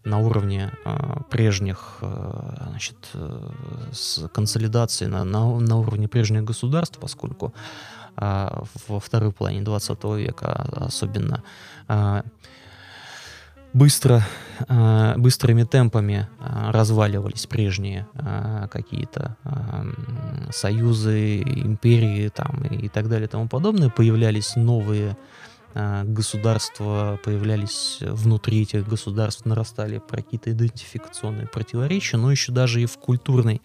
на уровне э, прежних, э, значит, э, с консолидацией на, на, на уровне прежних государств, поскольку э, во второй половине 20 века особенно э, быстро, э, быстрыми темпами э, разваливались прежние э, какие-то союзы, империи там, и так далее и тому подобное, появлялись новые государства появлялись внутри этих государств, нарастали какие-то идентификационные противоречия, но еще даже и в культурной,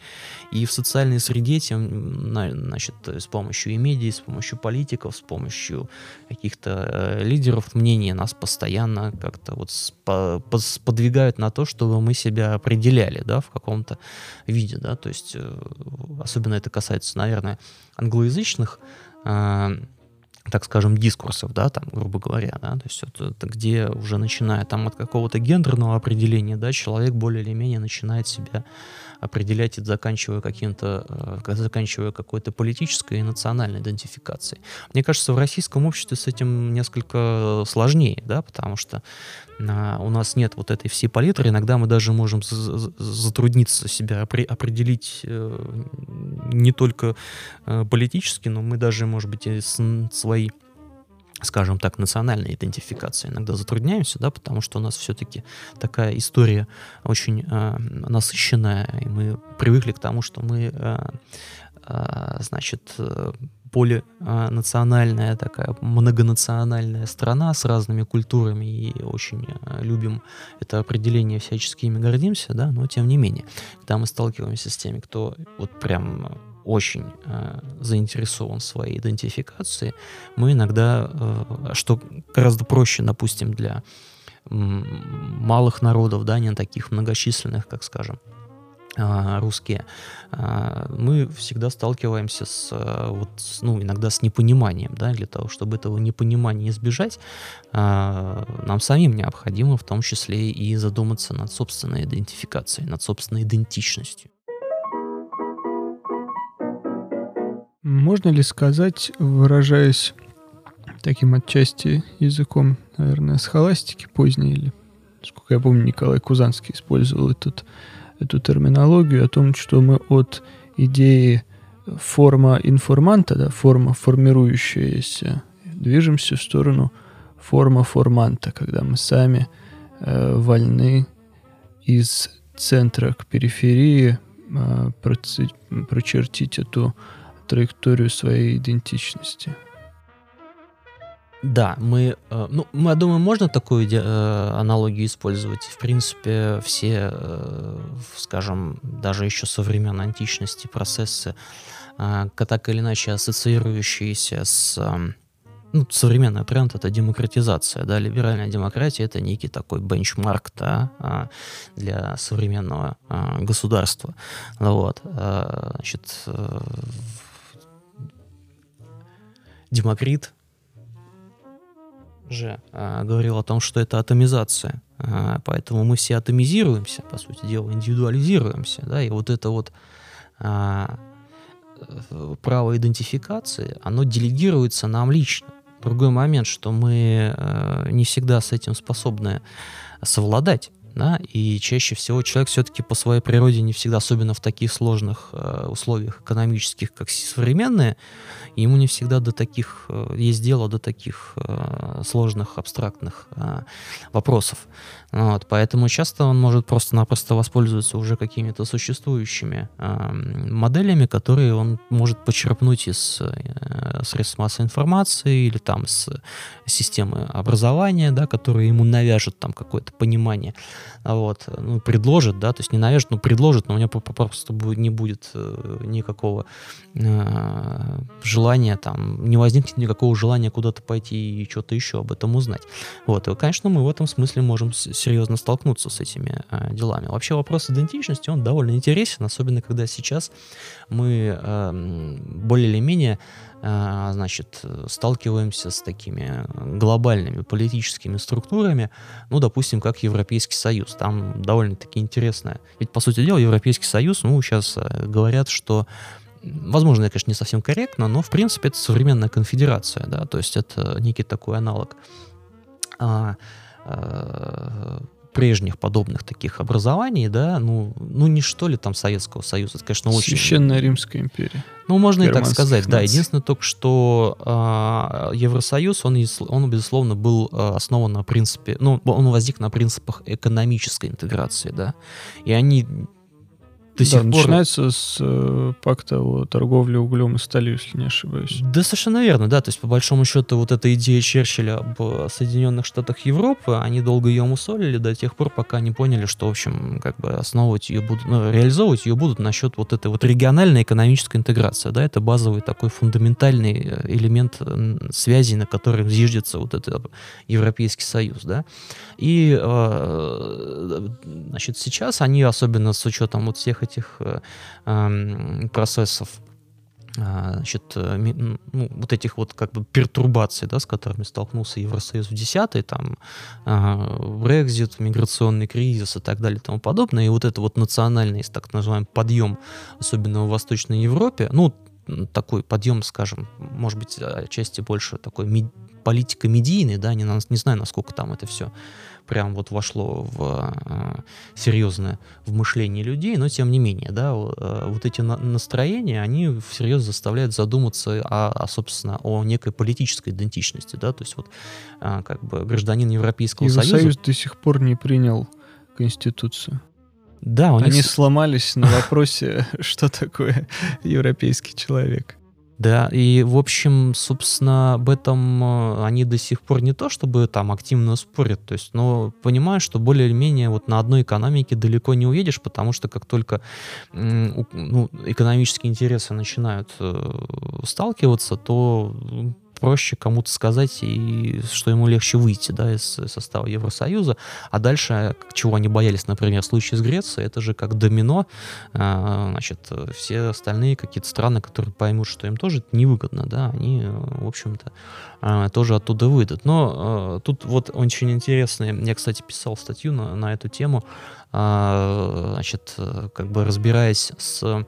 и в социальной среде, тем, значит, с помощью и медиа, с помощью политиков, с помощью каких-то э, лидеров мнения нас постоянно как-то вот подвигают на то, чтобы мы себя определяли, да, в каком-то виде, да, то есть э, особенно это касается, наверное, англоязычных так скажем, дискурсов, да, там, грубо говоря, да, то есть вот это где уже начиная там от какого-то гендерного определения, да, человек более или менее начинает себя определять и заканчивая каким-то, э, заканчивая какой-то политической и национальной идентификацией. Мне кажется, в российском обществе с этим несколько сложнее, да, потому что а, у нас нет вот этой всей палитры, иногда мы даже можем затрудниться себя определить э, не только э, политически, но мы даже, может быть, и свои скажем так, национальной идентификации иногда затрудняемся, да, потому что у нас все-таки такая история очень э, насыщенная, и мы привыкли к тому, что мы, э, э, значит, полинациональная такая многонациональная страна с разными культурами и очень любим это определение, всячески ими гордимся, да, но тем не менее, когда мы сталкиваемся с теми, кто вот прям очень э, заинтересован в своей идентификации, мы иногда, э, что гораздо проще, допустим, для малых народов, да, не таких многочисленных, как, скажем, э, русские, э, мы всегда сталкиваемся с, э, вот, ну, иногда с непониманием, да, для того, чтобы этого непонимания избежать, нам самим необходимо в том числе и задуматься над собственной идентификацией, над собственной идентичностью. Можно ли сказать, выражаясь таким отчасти языком, наверное, схоластики поздней, или, сколько я помню, Николай Кузанский использовал этот, эту терминологию о том, что мы от идеи форма информанта, да, форма формирующаяся, движемся в сторону форма форманта, когда мы сами э, вольны из центра к периферии э, прочертить эту траекторию своей идентичности. Да, мы, э, ну, я думаю, можно такую э, аналогию использовать. В принципе, все, э, скажем, даже еще со времен античности процессы, так или иначе ассоциирующиеся с ну, современный тренд это демократизация, да, либеральная демократия это некий такой бенчмарк, да, для современного государства, вот, значит, Демокрит же говорил о том, что это атомизация, поэтому мы все атомизируемся, по сути дела, индивидуализируемся, да, и вот это вот право идентификации, оно делегируется нам лично. Другой момент, что мы э, не всегда с этим способны совладать. Да? И чаще всего человек все-таки по своей природе не всегда, особенно в таких сложных э, условиях экономических, как современные, ему не всегда до таких, э, есть дело до таких э, сложных, абстрактных э, вопросов. Вот, поэтому часто он может просто-напросто воспользоваться уже какими-то существующими э, моделями, которые он может почерпнуть из э, средств массовой информации или там с системы образования, да, которые ему навяжут там какое-то понимание, вот, ну, предложат, да, то есть не навяжут, но предложат, но у него просто не будет э, никакого э, желания там, не возникнет никакого желания куда-то пойти и что-то еще об этом узнать. Вот, и, конечно, мы в этом смысле можем серьезно столкнуться с этими э, делами. Вообще вопрос идентичности, он довольно интересен, особенно когда сейчас мы э, более или менее э, значит, сталкиваемся с такими глобальными политическими структурами, ну, допустим, как Европейский Союз. Там довольно-таки интересно. Ведь, по сути дела, Европейский Союз, ну, сейчас э, говорят, что Возможно, это, конечно, не совсем корректно, но, в принципе, это современная конфедерация, да, то есть это некий такой аналог а, прежних подобных таких образований, да, ну, ну не что ли там Советского Союза, это, конечно, очень... Священная Римская империя. Ну, можно и так сказать, наций. да. Единственное только, что э, Евросоюз, он, он, безусловно, был э, основан на принципе, ну, он возник на принципах экономической интеграции, да, и они до сих да, пор... начинается с э, пакта о торговле углем и сталью, если не ошибаюсь. Да, совершенно верно, да. То есть, по большому счету, вот эта идея Черчилля об э, Соединенных Штатах Европы, они долго ее мусолили до тех пор, пока не поняли, что, в общем, как бы основывать ее будут, ну, реализовывать ее будут насчет вот этой вот региональной экономической интеграции, да, это базовый такой фундаментальный э, элемент связи, на котором зиждется вот этот Европейский Союз, да. И, э, значит, сейчас они, особенно с учетом вот всех этих э, э, процессов а, значит, э, ну, вот этих вот как бы пертурбаций, да, с которыми столкнулся Евросоюз в 10-й, там, Брекзит, миграционный кризис и так далее и тому подобное, и вот это вот национальный, так называемый подъем, особенно в Восточной Европе, ну, такой подъем, скажем, может быть, отчасти больше такой политико-медийный, да, не, не знаю, насколько там это все прям вот вошло в э, серьезное в мышление людей, но тем не менее, да, э, вот эти на, настроения, они всерьез заставляют задуматься о, о, собственно, о некой политической идентичности, да, то есть вот э, как бы гражданин Европейского Евросоюза... Евросоюз до сих пор не принял Конституцию. Да, у них... Они сломались на вопросе, что такое европейский человек. Да, и, в общем, собственно, об этом э, они до сих пор не то, чтобы там активно спорят, то есть, но понимаю, что более-менее вот на одной экономике далеко не уедешь, потому что как только ну, экономические интересы начинают э, сталкиваться, то проще кому-то сказать, и что ему легче выйти да, из состава Евросоюза. А дальше, чего они боялись, например, в случае с Грецией, это же как домино. А, значит, все остальные какие-то страны, которые поймут, что им тоже невыгодно, да, они, в общем-то, а, тоже оттуда выйдут. Но а, тут вот очень интересно, я, кстати, писал статью на, на эту тему, значит, как бы разбираясь с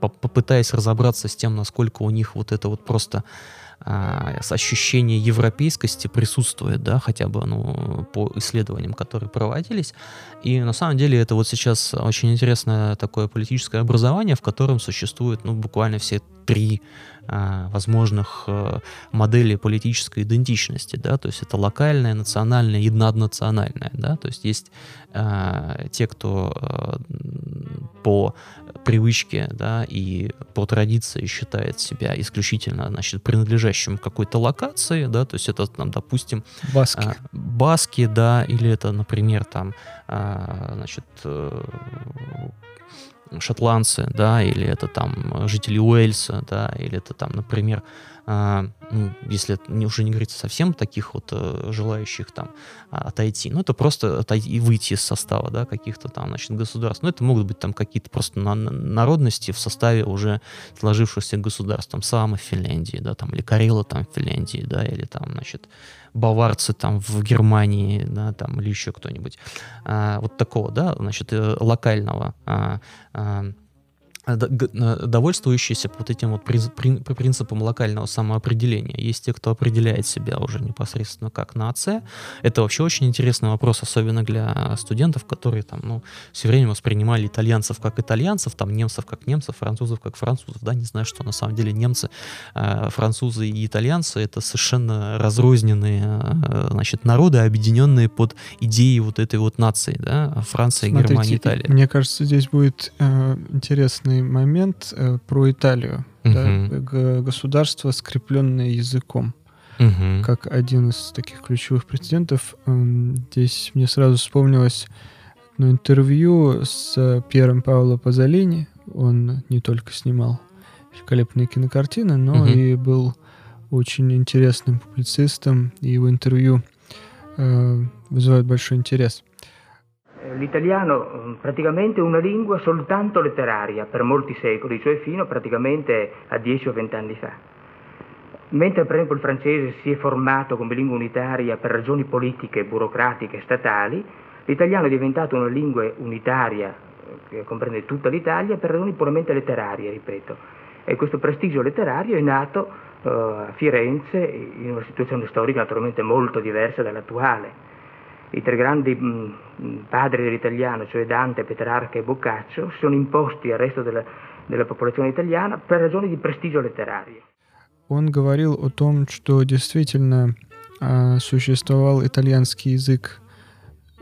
попытаясь разобраться с тем, насколько у них вот это вот просто а, ощущение европейскости присутствует, да, хотя бы ну, по исследованиям, которые проводились. И на самом деле это вот сейчас очень интересное такое политическое образование, в котором существует ну, буквально все три а, возможных а, модели политической идентичности, да, то есть это локальная, национальная и наднациональная, да, то есть есть а, те, кто а, по привычке, да, и по традиции считает себя исключительно, значит, принадлежащим какой-то локации, да, то есть это, там, допустим, баски, а, баски, да, или это, например, там, а, значит, э, шотландцы, да, или это там жители Уэльса, да, или это там, например, ну, если не, уже не говорится совсем таких вот э, желающих там а, отойти, ну, это просто отойти и выйти из состава, да, каких-то там, значит, государств. Ну, это могут быть там какие-то просто на, народности в составе уже сложившихся государств, там, Саамы в Финляндии, да, там, или Карелы там в Финляндии, да, или там, значит, баварцы там в Германии, да, там, или еще кто-нибудь. А, вот такого, да, значит, э, локального а, а, довольствующиеся вот этим вот принципом локального самоопределения. Есть те, кто определяет себя уже непосредственно как нация. Это вообще очень интересный вопрос, особенно для студентов, которые там, ну, все время воспринимали итальянцев как итальянцев, там, немцев как немцев, французов как французов, да, не знаю, что на самом деле немцы, э, французы и итальянцы — это совершенно разрозненные, значит, народы, объединенные под идеей вот этой вот нации, да, Франция, Смотрите, Германия, Италия. Мне кажется, здесь будет э, интересный важный момент э, про Италию. Угу. Да, государство, скрепленное языком. Угу. Как один из таких ключевых прецедентов. Э, здесь мне сразу вспомнилось одно интервью с Пьером Пауло Пазолини. Он не только снимал великолепные кинокартины, но угу. и был очень интересным публицистом, и его интервью э, вызывает большой интерес. L'italiano mm, praticamente una lingua soltanto letteraria per molti secoli, cioè fino praticamente a 10 o 20 anni fa. Mentre per esempio il francese si è formato come lingua unitaria per ragioni politiche, burocratiche, statali, l'italiano è diventato una lingua unitaria eh, che comprende tutta l'Italia per ragioni puramente letterarie, ripeto. E questo prestigio letterario è nato uh, a Firenze in una situazione storica naturalmente molto diversa dall'attuale i tre grandi mh, mm, padri dell'italiano, cioè Dante, Petrarca e Boccaccio, sono imposti al resto della, della popolazione italiana per ragioni di prestigio letterario. Он говорил о том, что действительно э, существовал итальянский язык,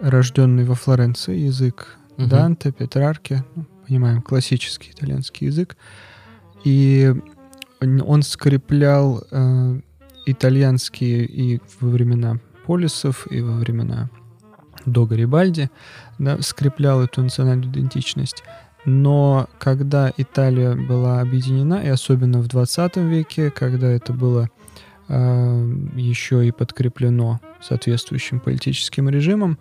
рожденный во Флоренции, язык угу. Данте, Петрарки, ну, понимаем, классический итальянский язык, и он скреплял э, итальянские и во времена полисов и во времена до Гарибальди да, скреплял эту национальную идентичность. Но когда Италия была объединена, и особенно в 20 веке, когда это было э, еще и подкреплено соответствующим политическим режимом,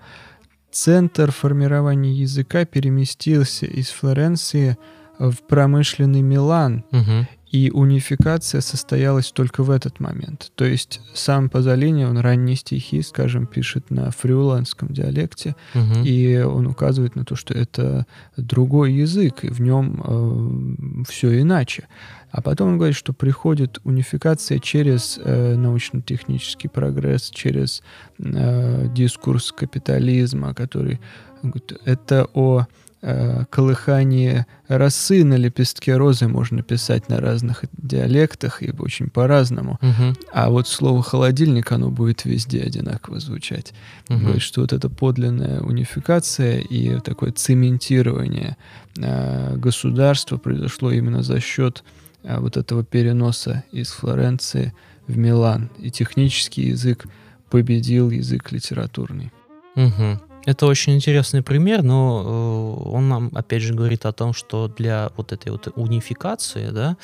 центр формирования языка переместился из Флоренции в промышленный Милан. Угу. И унификация состоялась только в этот момент. То есть сам Пазолини, он ранние стихи, скажем, пишет на фриуланском диалекте, угу. и он указывает на то, что это другой язык, и в нем э, все иначе. А потом он говорит, что приходит унификация через э, научно-технический прогресс, через э, дискурс капитализма, который это о колыхание росы на лепестке розы можно писать на разных диалектах и очень по-разному. Угу. А вот слово холодильник, оно будет везде одинаково звучать. Угу. Говорит, что вот эта подлинная унификация и такое цементирование э, государства произошло именно за счет э, вот этого переноса из Флоренции в Милан. И технический язык победил язык литературный. Угу. Это очень интересный пример, но э, он нам, опять же, говорит о том, что для вот этой вот унификации, да,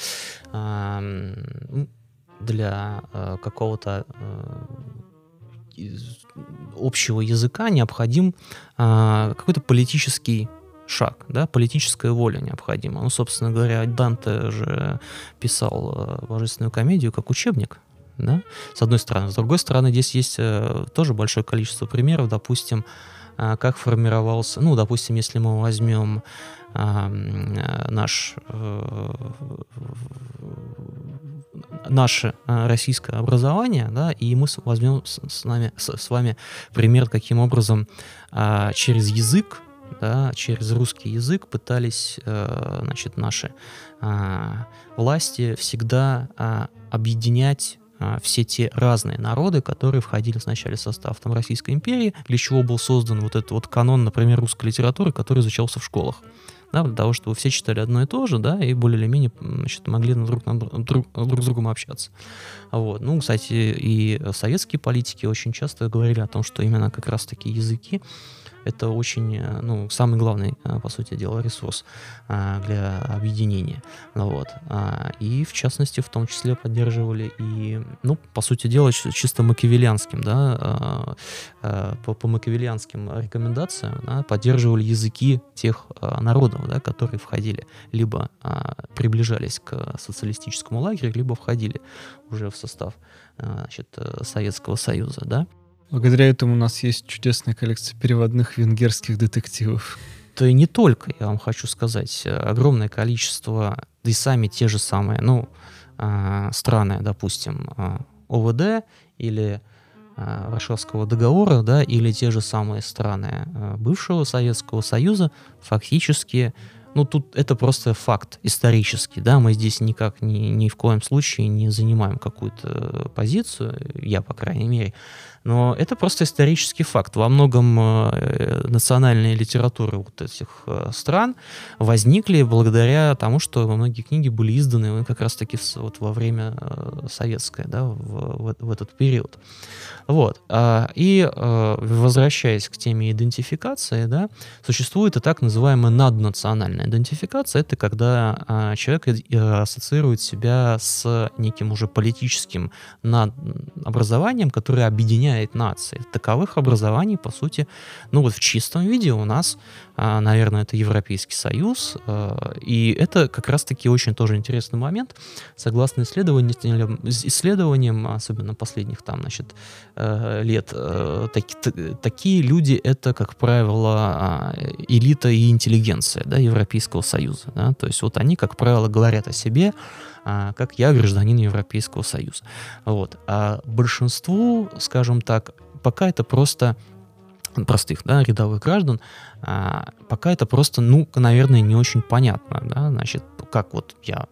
для э, какого-то э, общего языка необходим а, какой-то политический шаг, да, политическая воля необходима. Ну, собственно говоря, Данте же писал божественную комедию как учебник, да, с одной стороны. С другой стороны, здесь есть тоже большое количество примеров, допустим, как формировался, ну, допустим, если мы возьмем а, наш, э, наше а, российское образование, да, и мы возьмем с, с, нами, с, с вами пример, каким образом через язык, да, через русский язык пытались, э, значит, наши власти всегда объединять а, все те разные народы, которые входили в состав там, Российской империи, для чего был создан вот этот вот канон, например, русской литературы, который изучался в школах. Да, для того, чтобы все читали одно и то же, да, и более или менее значит, могли друг, друг, друг с другом общаться. Вот. Ну, кстати, и советские политики очень часто говорили о том, что именно как раз-таки языки это очень, э, ну, самый главный, э, по сути дела, ресурс а, для объединения. Ну вот. А, и, в частности, в том числе поддерживали и, ну, по сути дела, чисто макиавелианским, да, а, по, по макиавелианским рекомендациям, да, поддерживали языки тех народов, да, которые входили, либо приближались к социалистическому лагерю, либо входили уже в состав значит, Советского Союза, да. Благодаря этому у нас есть чудесная коллекция переводных венгерских детективов. То и не только, я вам хочу сказать. Огромное количество, да и сами те же самые, ну, а, страны, допустим, а, ОВД или а, Варшавского договора, да, или те же самые страны бывшего Советского Союза фактически ну, тут это просто факт исторический, да, мы здесь никак ни, ни в коем случае не занимаем какую-то позицию, я, по крайней мере, но это просто исторический факт. Во многом э, национальные литературы вот этих э, стран возникли благодаря тому, что многие книги были изданы как раз-таки вот во время э, советское, да, в, в, в этот период. Вот. А, и возвращаясь к теме идентификации, да, существует и так называемая наднациональная идентификация. Это когда а, человек ассоциирует себя с неким уже политическим образованием, которое объединяет нации. Таковых образований, по сути, ну вот в чистом виде у нас, наверное, это Европейский Союз, а, и это как раз-таки очень тоже интересный момент. Согласно исследованиям, исследованиям особенно последних там, значит, э, лет, э, таки, такие люди это, как правило, а, элита и интеллигенция да, Европейского Союза. Да? То есть вот они, как правило, говорят о себе, а, как я гражданин Европейского Союза. Вот. А большинству, скажем так, пока это просто простых, да, рядовых граждан, а, пока это просто, ну, наверное, не очень понятно, да, значит, как вот я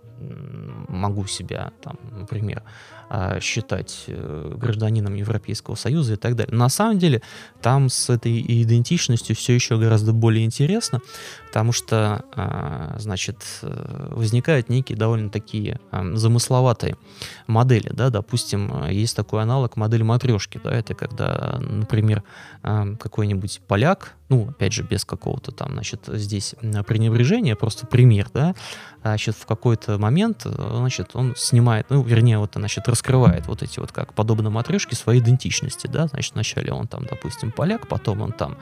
могу себя, там, например, а, считать э, гражданином Европейского Союза и так далее. На самом деле там с этой идентичностью все еще гораздо более интересно, потому что, а, значит, э, возникают некие довольно такие замысловатые модели, да, допустим, есть такой аналог модель матрешки, да, это когда, например, какой-нибудь поляк, ну, опять же, без какого-то там, значит, здесь пренебрежения, просто пример, да, значит, в какой-то момент, э, значит, он снимает, ну, вернее, вот, значит, раскрывает вот эти вот, как подобно матрешке, свои идентичности, да, значит, вначале он там, допустим, поляк, потом он там,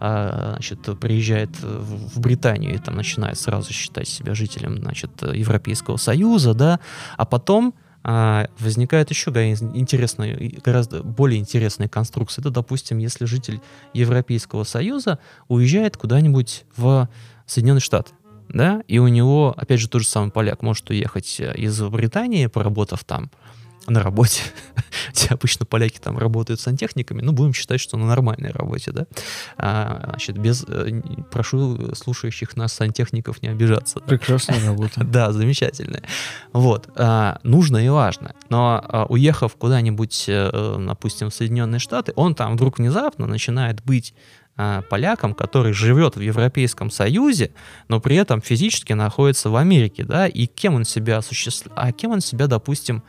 а, значит, приезжает в Британию и там начинает сразу считать себя жителем, значит, Европейского Союза, да, а потом а, возникает еще интересная, гораздо более интересная конструкция. Это, допустим, если житель Европейского Союза уезжает куда-нибудь в Соединенные Штаты, да, и у него, опять же, тот же самый поляк может уехать из Британии, поработав там, на работе. Те обычно поляки там работают сантехниками, ну, будем считать, что на нормальной работе, да. А, значит, без... Э, прошу слушающих нас сантехников не обижаться. Прекрасная работа. Да, замечательная. Вот. А, нужно и важно. Но а, уехав куда-нибудь, а, допустим, в Соединенные Штаты, он там вдруг внезапно начинает быть а, полякам, который живет в Европейском Союзе, но при этом физически находится в Америке, да, и кем он себя осуществляет, а кем он себя, допустим,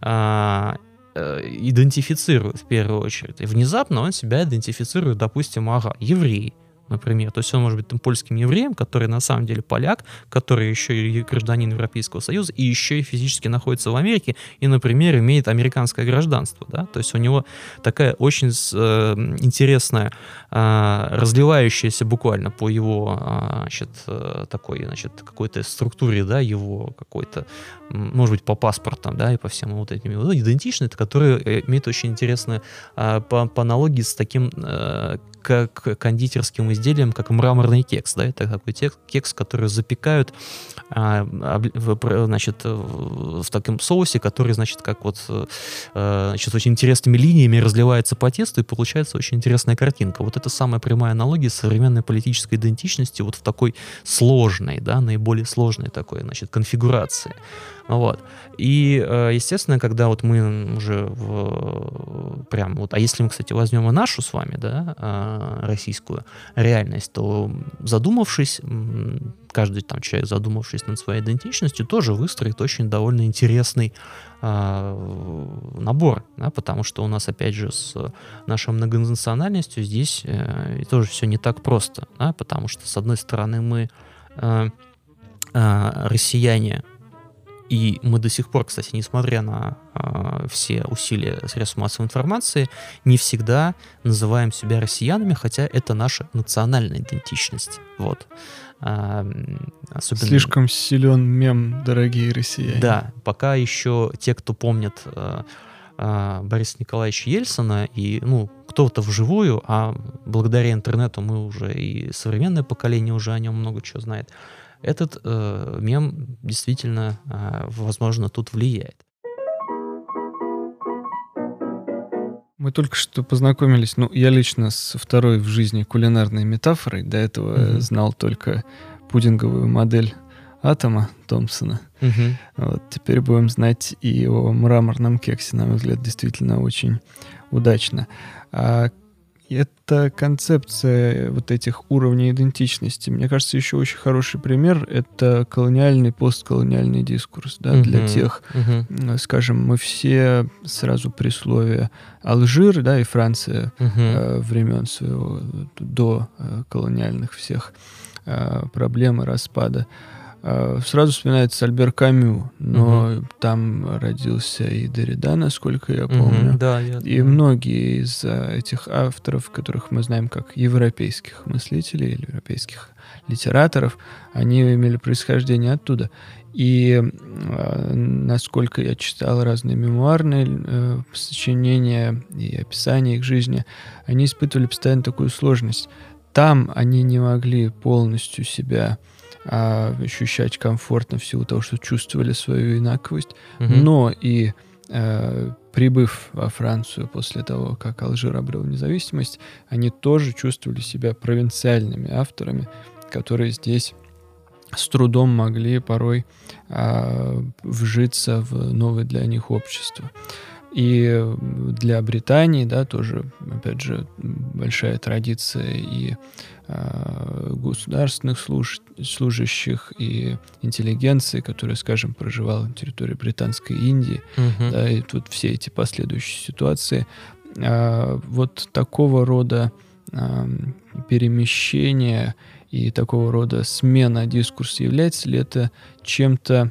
а, э, идентифицирует в первую очередь. И внезапно он себя идентифицирует, допустим, ага, еврей, например. То есть он может быть там польским евреем, который на самом деле поляк, который еще и гражданин Европейского Союза, и еще и физически находится в Америке, и, например, имеет американское гражданство. Да? То есть у него такая очень э, интересная, э, разливающаяся буквально по его э, значит, такой, значит, какой-то структуре, да, его какой-то, может быть, по паспортам, да, и по всем вот этим его идентичность, которая э, имеет очень интересную э, по, по аналогии с таким э, как кондитерским изделием, как мраморный кекс. Да? Это такой кекс, который запекают а, в, значит, в таком соусе, который, значит, как вот а, значит, очень интересными линиями разливается по тесту, и получается очень интересная картинка. Вот это самая прямая аналогия современной политической идентичности вот в такой сложной, да, наиболее сложной такой, значит, конфигурации. Вот. И, э, естественно, когда вот мы уже в, прям вот, а если мы, кстати, возьмем и нашу с вами, да, э, российскую реальность, то задумавшись, каждый там человек, задумавшись над своей идентичностью, тоже выстроит очень довольно интересный э, набор, да, потому что у нас, опять же, с нашей многонациональностью здесь э, тоже все не так просто, да, потому что, с одной стороны, мы э, россияне, и мы до сих пор, кстати, несмотря на э, все усилия средств массовой информации, не всегда называем себя россиянами, хотя это наша национальная идентичность. Вот. А, особенно... Слишком силен мем, дорогие россияне. Да, пока еще те, кто помнят э, э, Бориса Николаевича Ельцина, и, ну, кто-то вживую, а благодаря интернету мы уже и современное поколение уже о нем много чего знает, этот э, мем действительно, э, возможно, тут влияет. Мы только что познакомились, ну, я лично с второй в жизни кулинарной метафорой. До этого mm-hmm. знал только пудинговую модель атома Томпсона. Mm-hmm. Вот, теперь будем знать и о мраморном кексе, на мой взгляд, действительно очень удачно. А это концепция вот этих уровней идентичности. Мне кажется, еще очень хороший пример — это колониальный, постколониальный дискурс. Да, uh-huh, для тех, uh-huh. скажем, мы все сразу при слове Алжир да, и Франция uh-huh. э, времен своего до э, колониальных всех э, проблем и распада — сразу вспоминается Альбер Камю, но угу. там родился и Derrida, насколько я помню. Угу, да, я... И многие из э, этих авторов, которых мы знаем как европейских мыслителей или европейских литераторов, они имели происхождение оттуда. И э, насколько я читал разные мемуарные э, сочинения и описания их жизни, они испытывали постоянно такую сложность. Там они не могли полностью себя а, ощущать комфортно в силу того, что чувствовали свою инаковость, угу. но и а, прибыв во Францию после того, как Алжир обрел независимость, они тоже чувствовали себя провинциальными авторами, которые здесь с трудом могли порой а, вжиться в новое для них общество. И для Британии, да, тоже, опять же, большая традиция и э, государственных служ служащих, и интеллигенции, которая, скажем, проживала на территории Британской Индии, uh-huh. да, и тут все эти последующие ситуации. Э, вот такого рода э, перемещение и такого рода смена дискурса является ли это чем-то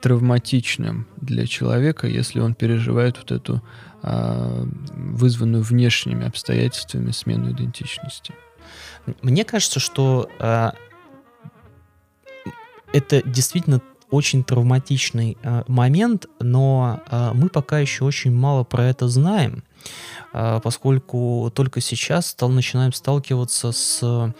травматичным для человека, если он переживает вот эту а, вызванную внешними обстоятельствами смену идентичности. Мне кажется, что а, это действительно очень травматичный а, момент, но а, мы пока еще очень мало про это знаем, а, поскольку только сейчас стал, начинаем сталкиваться с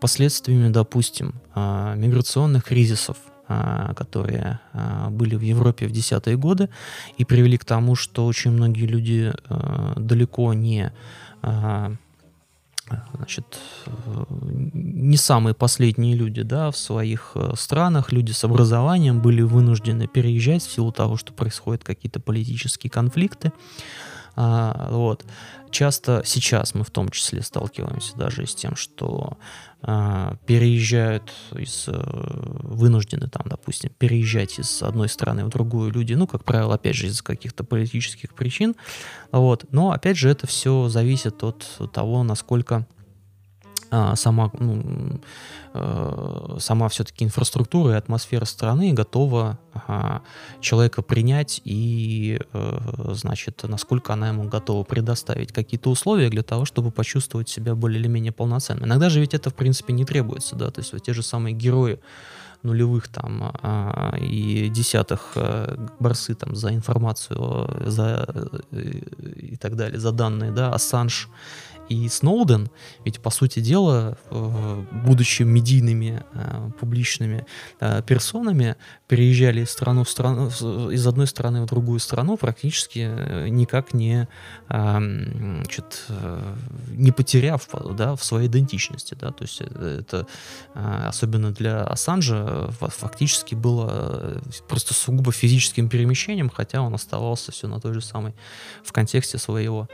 последствиями, допустим, а, миграционных кризисов которые а, были в Европе в десятые годы и привели к тому, что очень многие люди а, далеко не значит, не самые последние люди да, в своих э, странах, люди с образованием были вынуждены переезжать в силу того, что происходят какие-то политические конфликты. А, вот. Часто сейчас мы в том числе сталкиваемся даже с тем, что а, переезжают из э, вынуждены там, допустим, переезжать из одной страны в другую люди, ну, как правило, опять же, из каких-то политических причин, вот, но, опять же, это все зависит от того, насколько а, сама, ну, э, сама все-таки инфраструктура и атмосфера страны готова а, человека принять и, э, значит, насколько она ему готова предоставить какие-то условия для того, чтобы почувствовать себя более или менее полноценно. Иногда же ведь это, в принципе, не требуется, да, то есть вот те же самые герои нулевых там а, и десятых а, борцы там за информацию за и так далее за данные да Ассанж и Сноуден, ведь, по сути дела, будучи медийными, э, публичными э, персонами, переезжали из, страну в страну, из одной страны в другую страну, практически никак не, значит, не потеряв да, в своей идентичности. Да? То есть это, особенно для Ассанжа, фактически было просто сугубо физическим перемещением, хотя он оставался все на той же самой, в контексте своего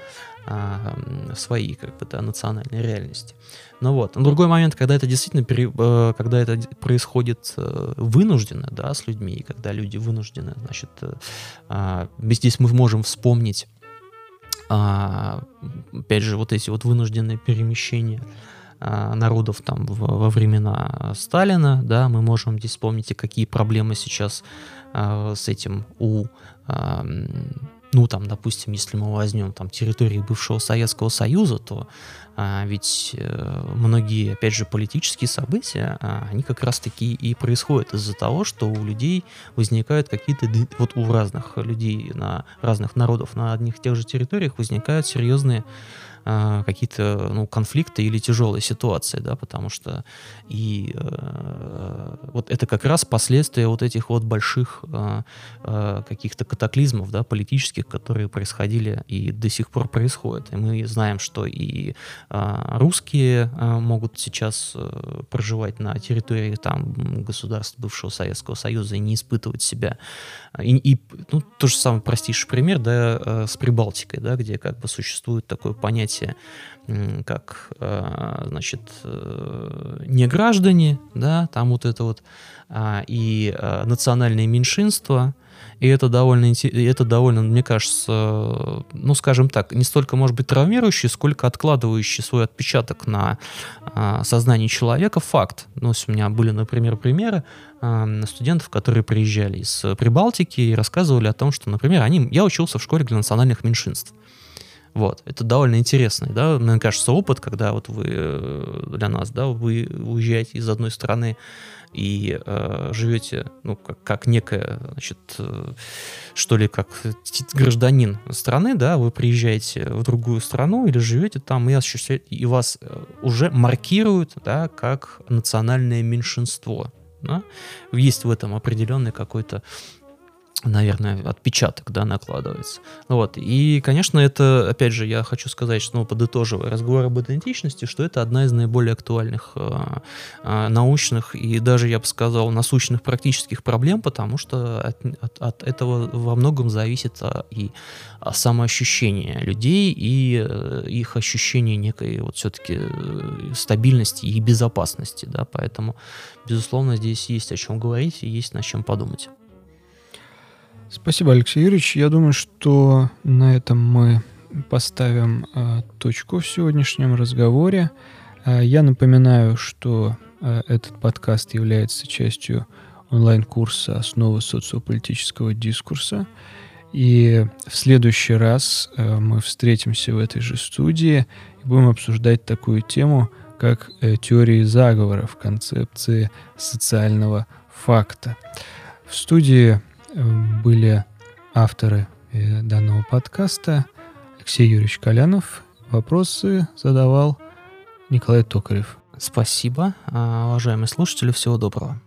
свои как бы, да, национальной реальности. Ну вот. Но другой момент, когда это действительно, пере, э, когда это происходит э, вынужденно, да, с людьми, и когда люди вынуждены, значит, а, здесь мы можем вспомнить а, опять же, вот эти вот вынужденные перемещения а, народов там во времена Сталина, да, мы можем здесь вспомнить, какие проблемы сейчас с этим у ну, там, допустим, если мы возьмем там территории бывшего Советского Союза, то а, ведь а, многие, опять же, политические события, а, они как раз-таки и происходят из-за того, что у людей возникают какие-то, вот у разных людей, на разных народов на одних и тех же территориях возникают серьезные а, какие-то ну, конфликты или тяжелые ситуации, да, потому что и э, вот это как раз последствия вот этих вот больших э, э, каких-то катаклизмов, да, политических, которые происходили и до сих пор происходят. И мы знаем, что и э, русские э, могут сейчас э, проживать на территории там государств бывшего Советского Союза и не испытывать себя. И, и ну, то же самое простейший пример, да, э, с Прибалтикой, да, где как бы существует такое понятие как, э, значит, э, не граждане, да, там вот это вот, а, и э, национальные меньшинства, и это довольно, это довольно, мне кажется, ну, скажем так, не столько, может быть, травмирующий, сколько откладывающий свой отпечаток на а, сознание человека факт. Ну, у меня были, например, примеры а, студентов, которые приезжали из Прибалтики и рассказывали о том, что, например, они, я учился в школе для национальных меньшинств. Вот, это довольно интересный, да, мне кажется, опыт, когда вот вы э, для нас, да, вы уезжаете из одной страны и э, живете, ну, как, как некое, значит, э, что ли, как гражданин страны, да, вы приезжаете в другую страну или живете там и и вас э, уже маркируют, да, как национальное меньшинство, да? есть в этом определенный какой-то наверное, отпечаток, да, накладывается. Вот. И, конечно, это, опять же, я хочу сказать, что, ну, подытоживая разговор об идентичности, что это одна из наиболее актуальных э, э, научных и даже, я бы сказал, насущных практических проблем, потому что от, от, от этого во многом зависит а, и а, самоощущение людей и э, их ощущение некой вот все-таки э, стабильности и безопасности, да, поэтому, безусловно, здесь есть о чем говорить и есть над чем подумать. Спасибо, Алексей Юрьевич. Я думаю, что на этом мы поставим э, точку в сегодняшнем разговоре. Э, я напоминаю, что э, этот подкаст является частью онлайн-курса «Основы социополитического дискурса». И в следующий раз э, мы встретимся в этой же студии и будем обсуждать такую тему, как э, теории заговоров, концепции социального факта. В студии были авторы э, данного подкаста Алексей Юрьевич Колянов. Вопросы задавал Николай Токарев. Спасибо, а, уважаемые слушатели, всего доброго.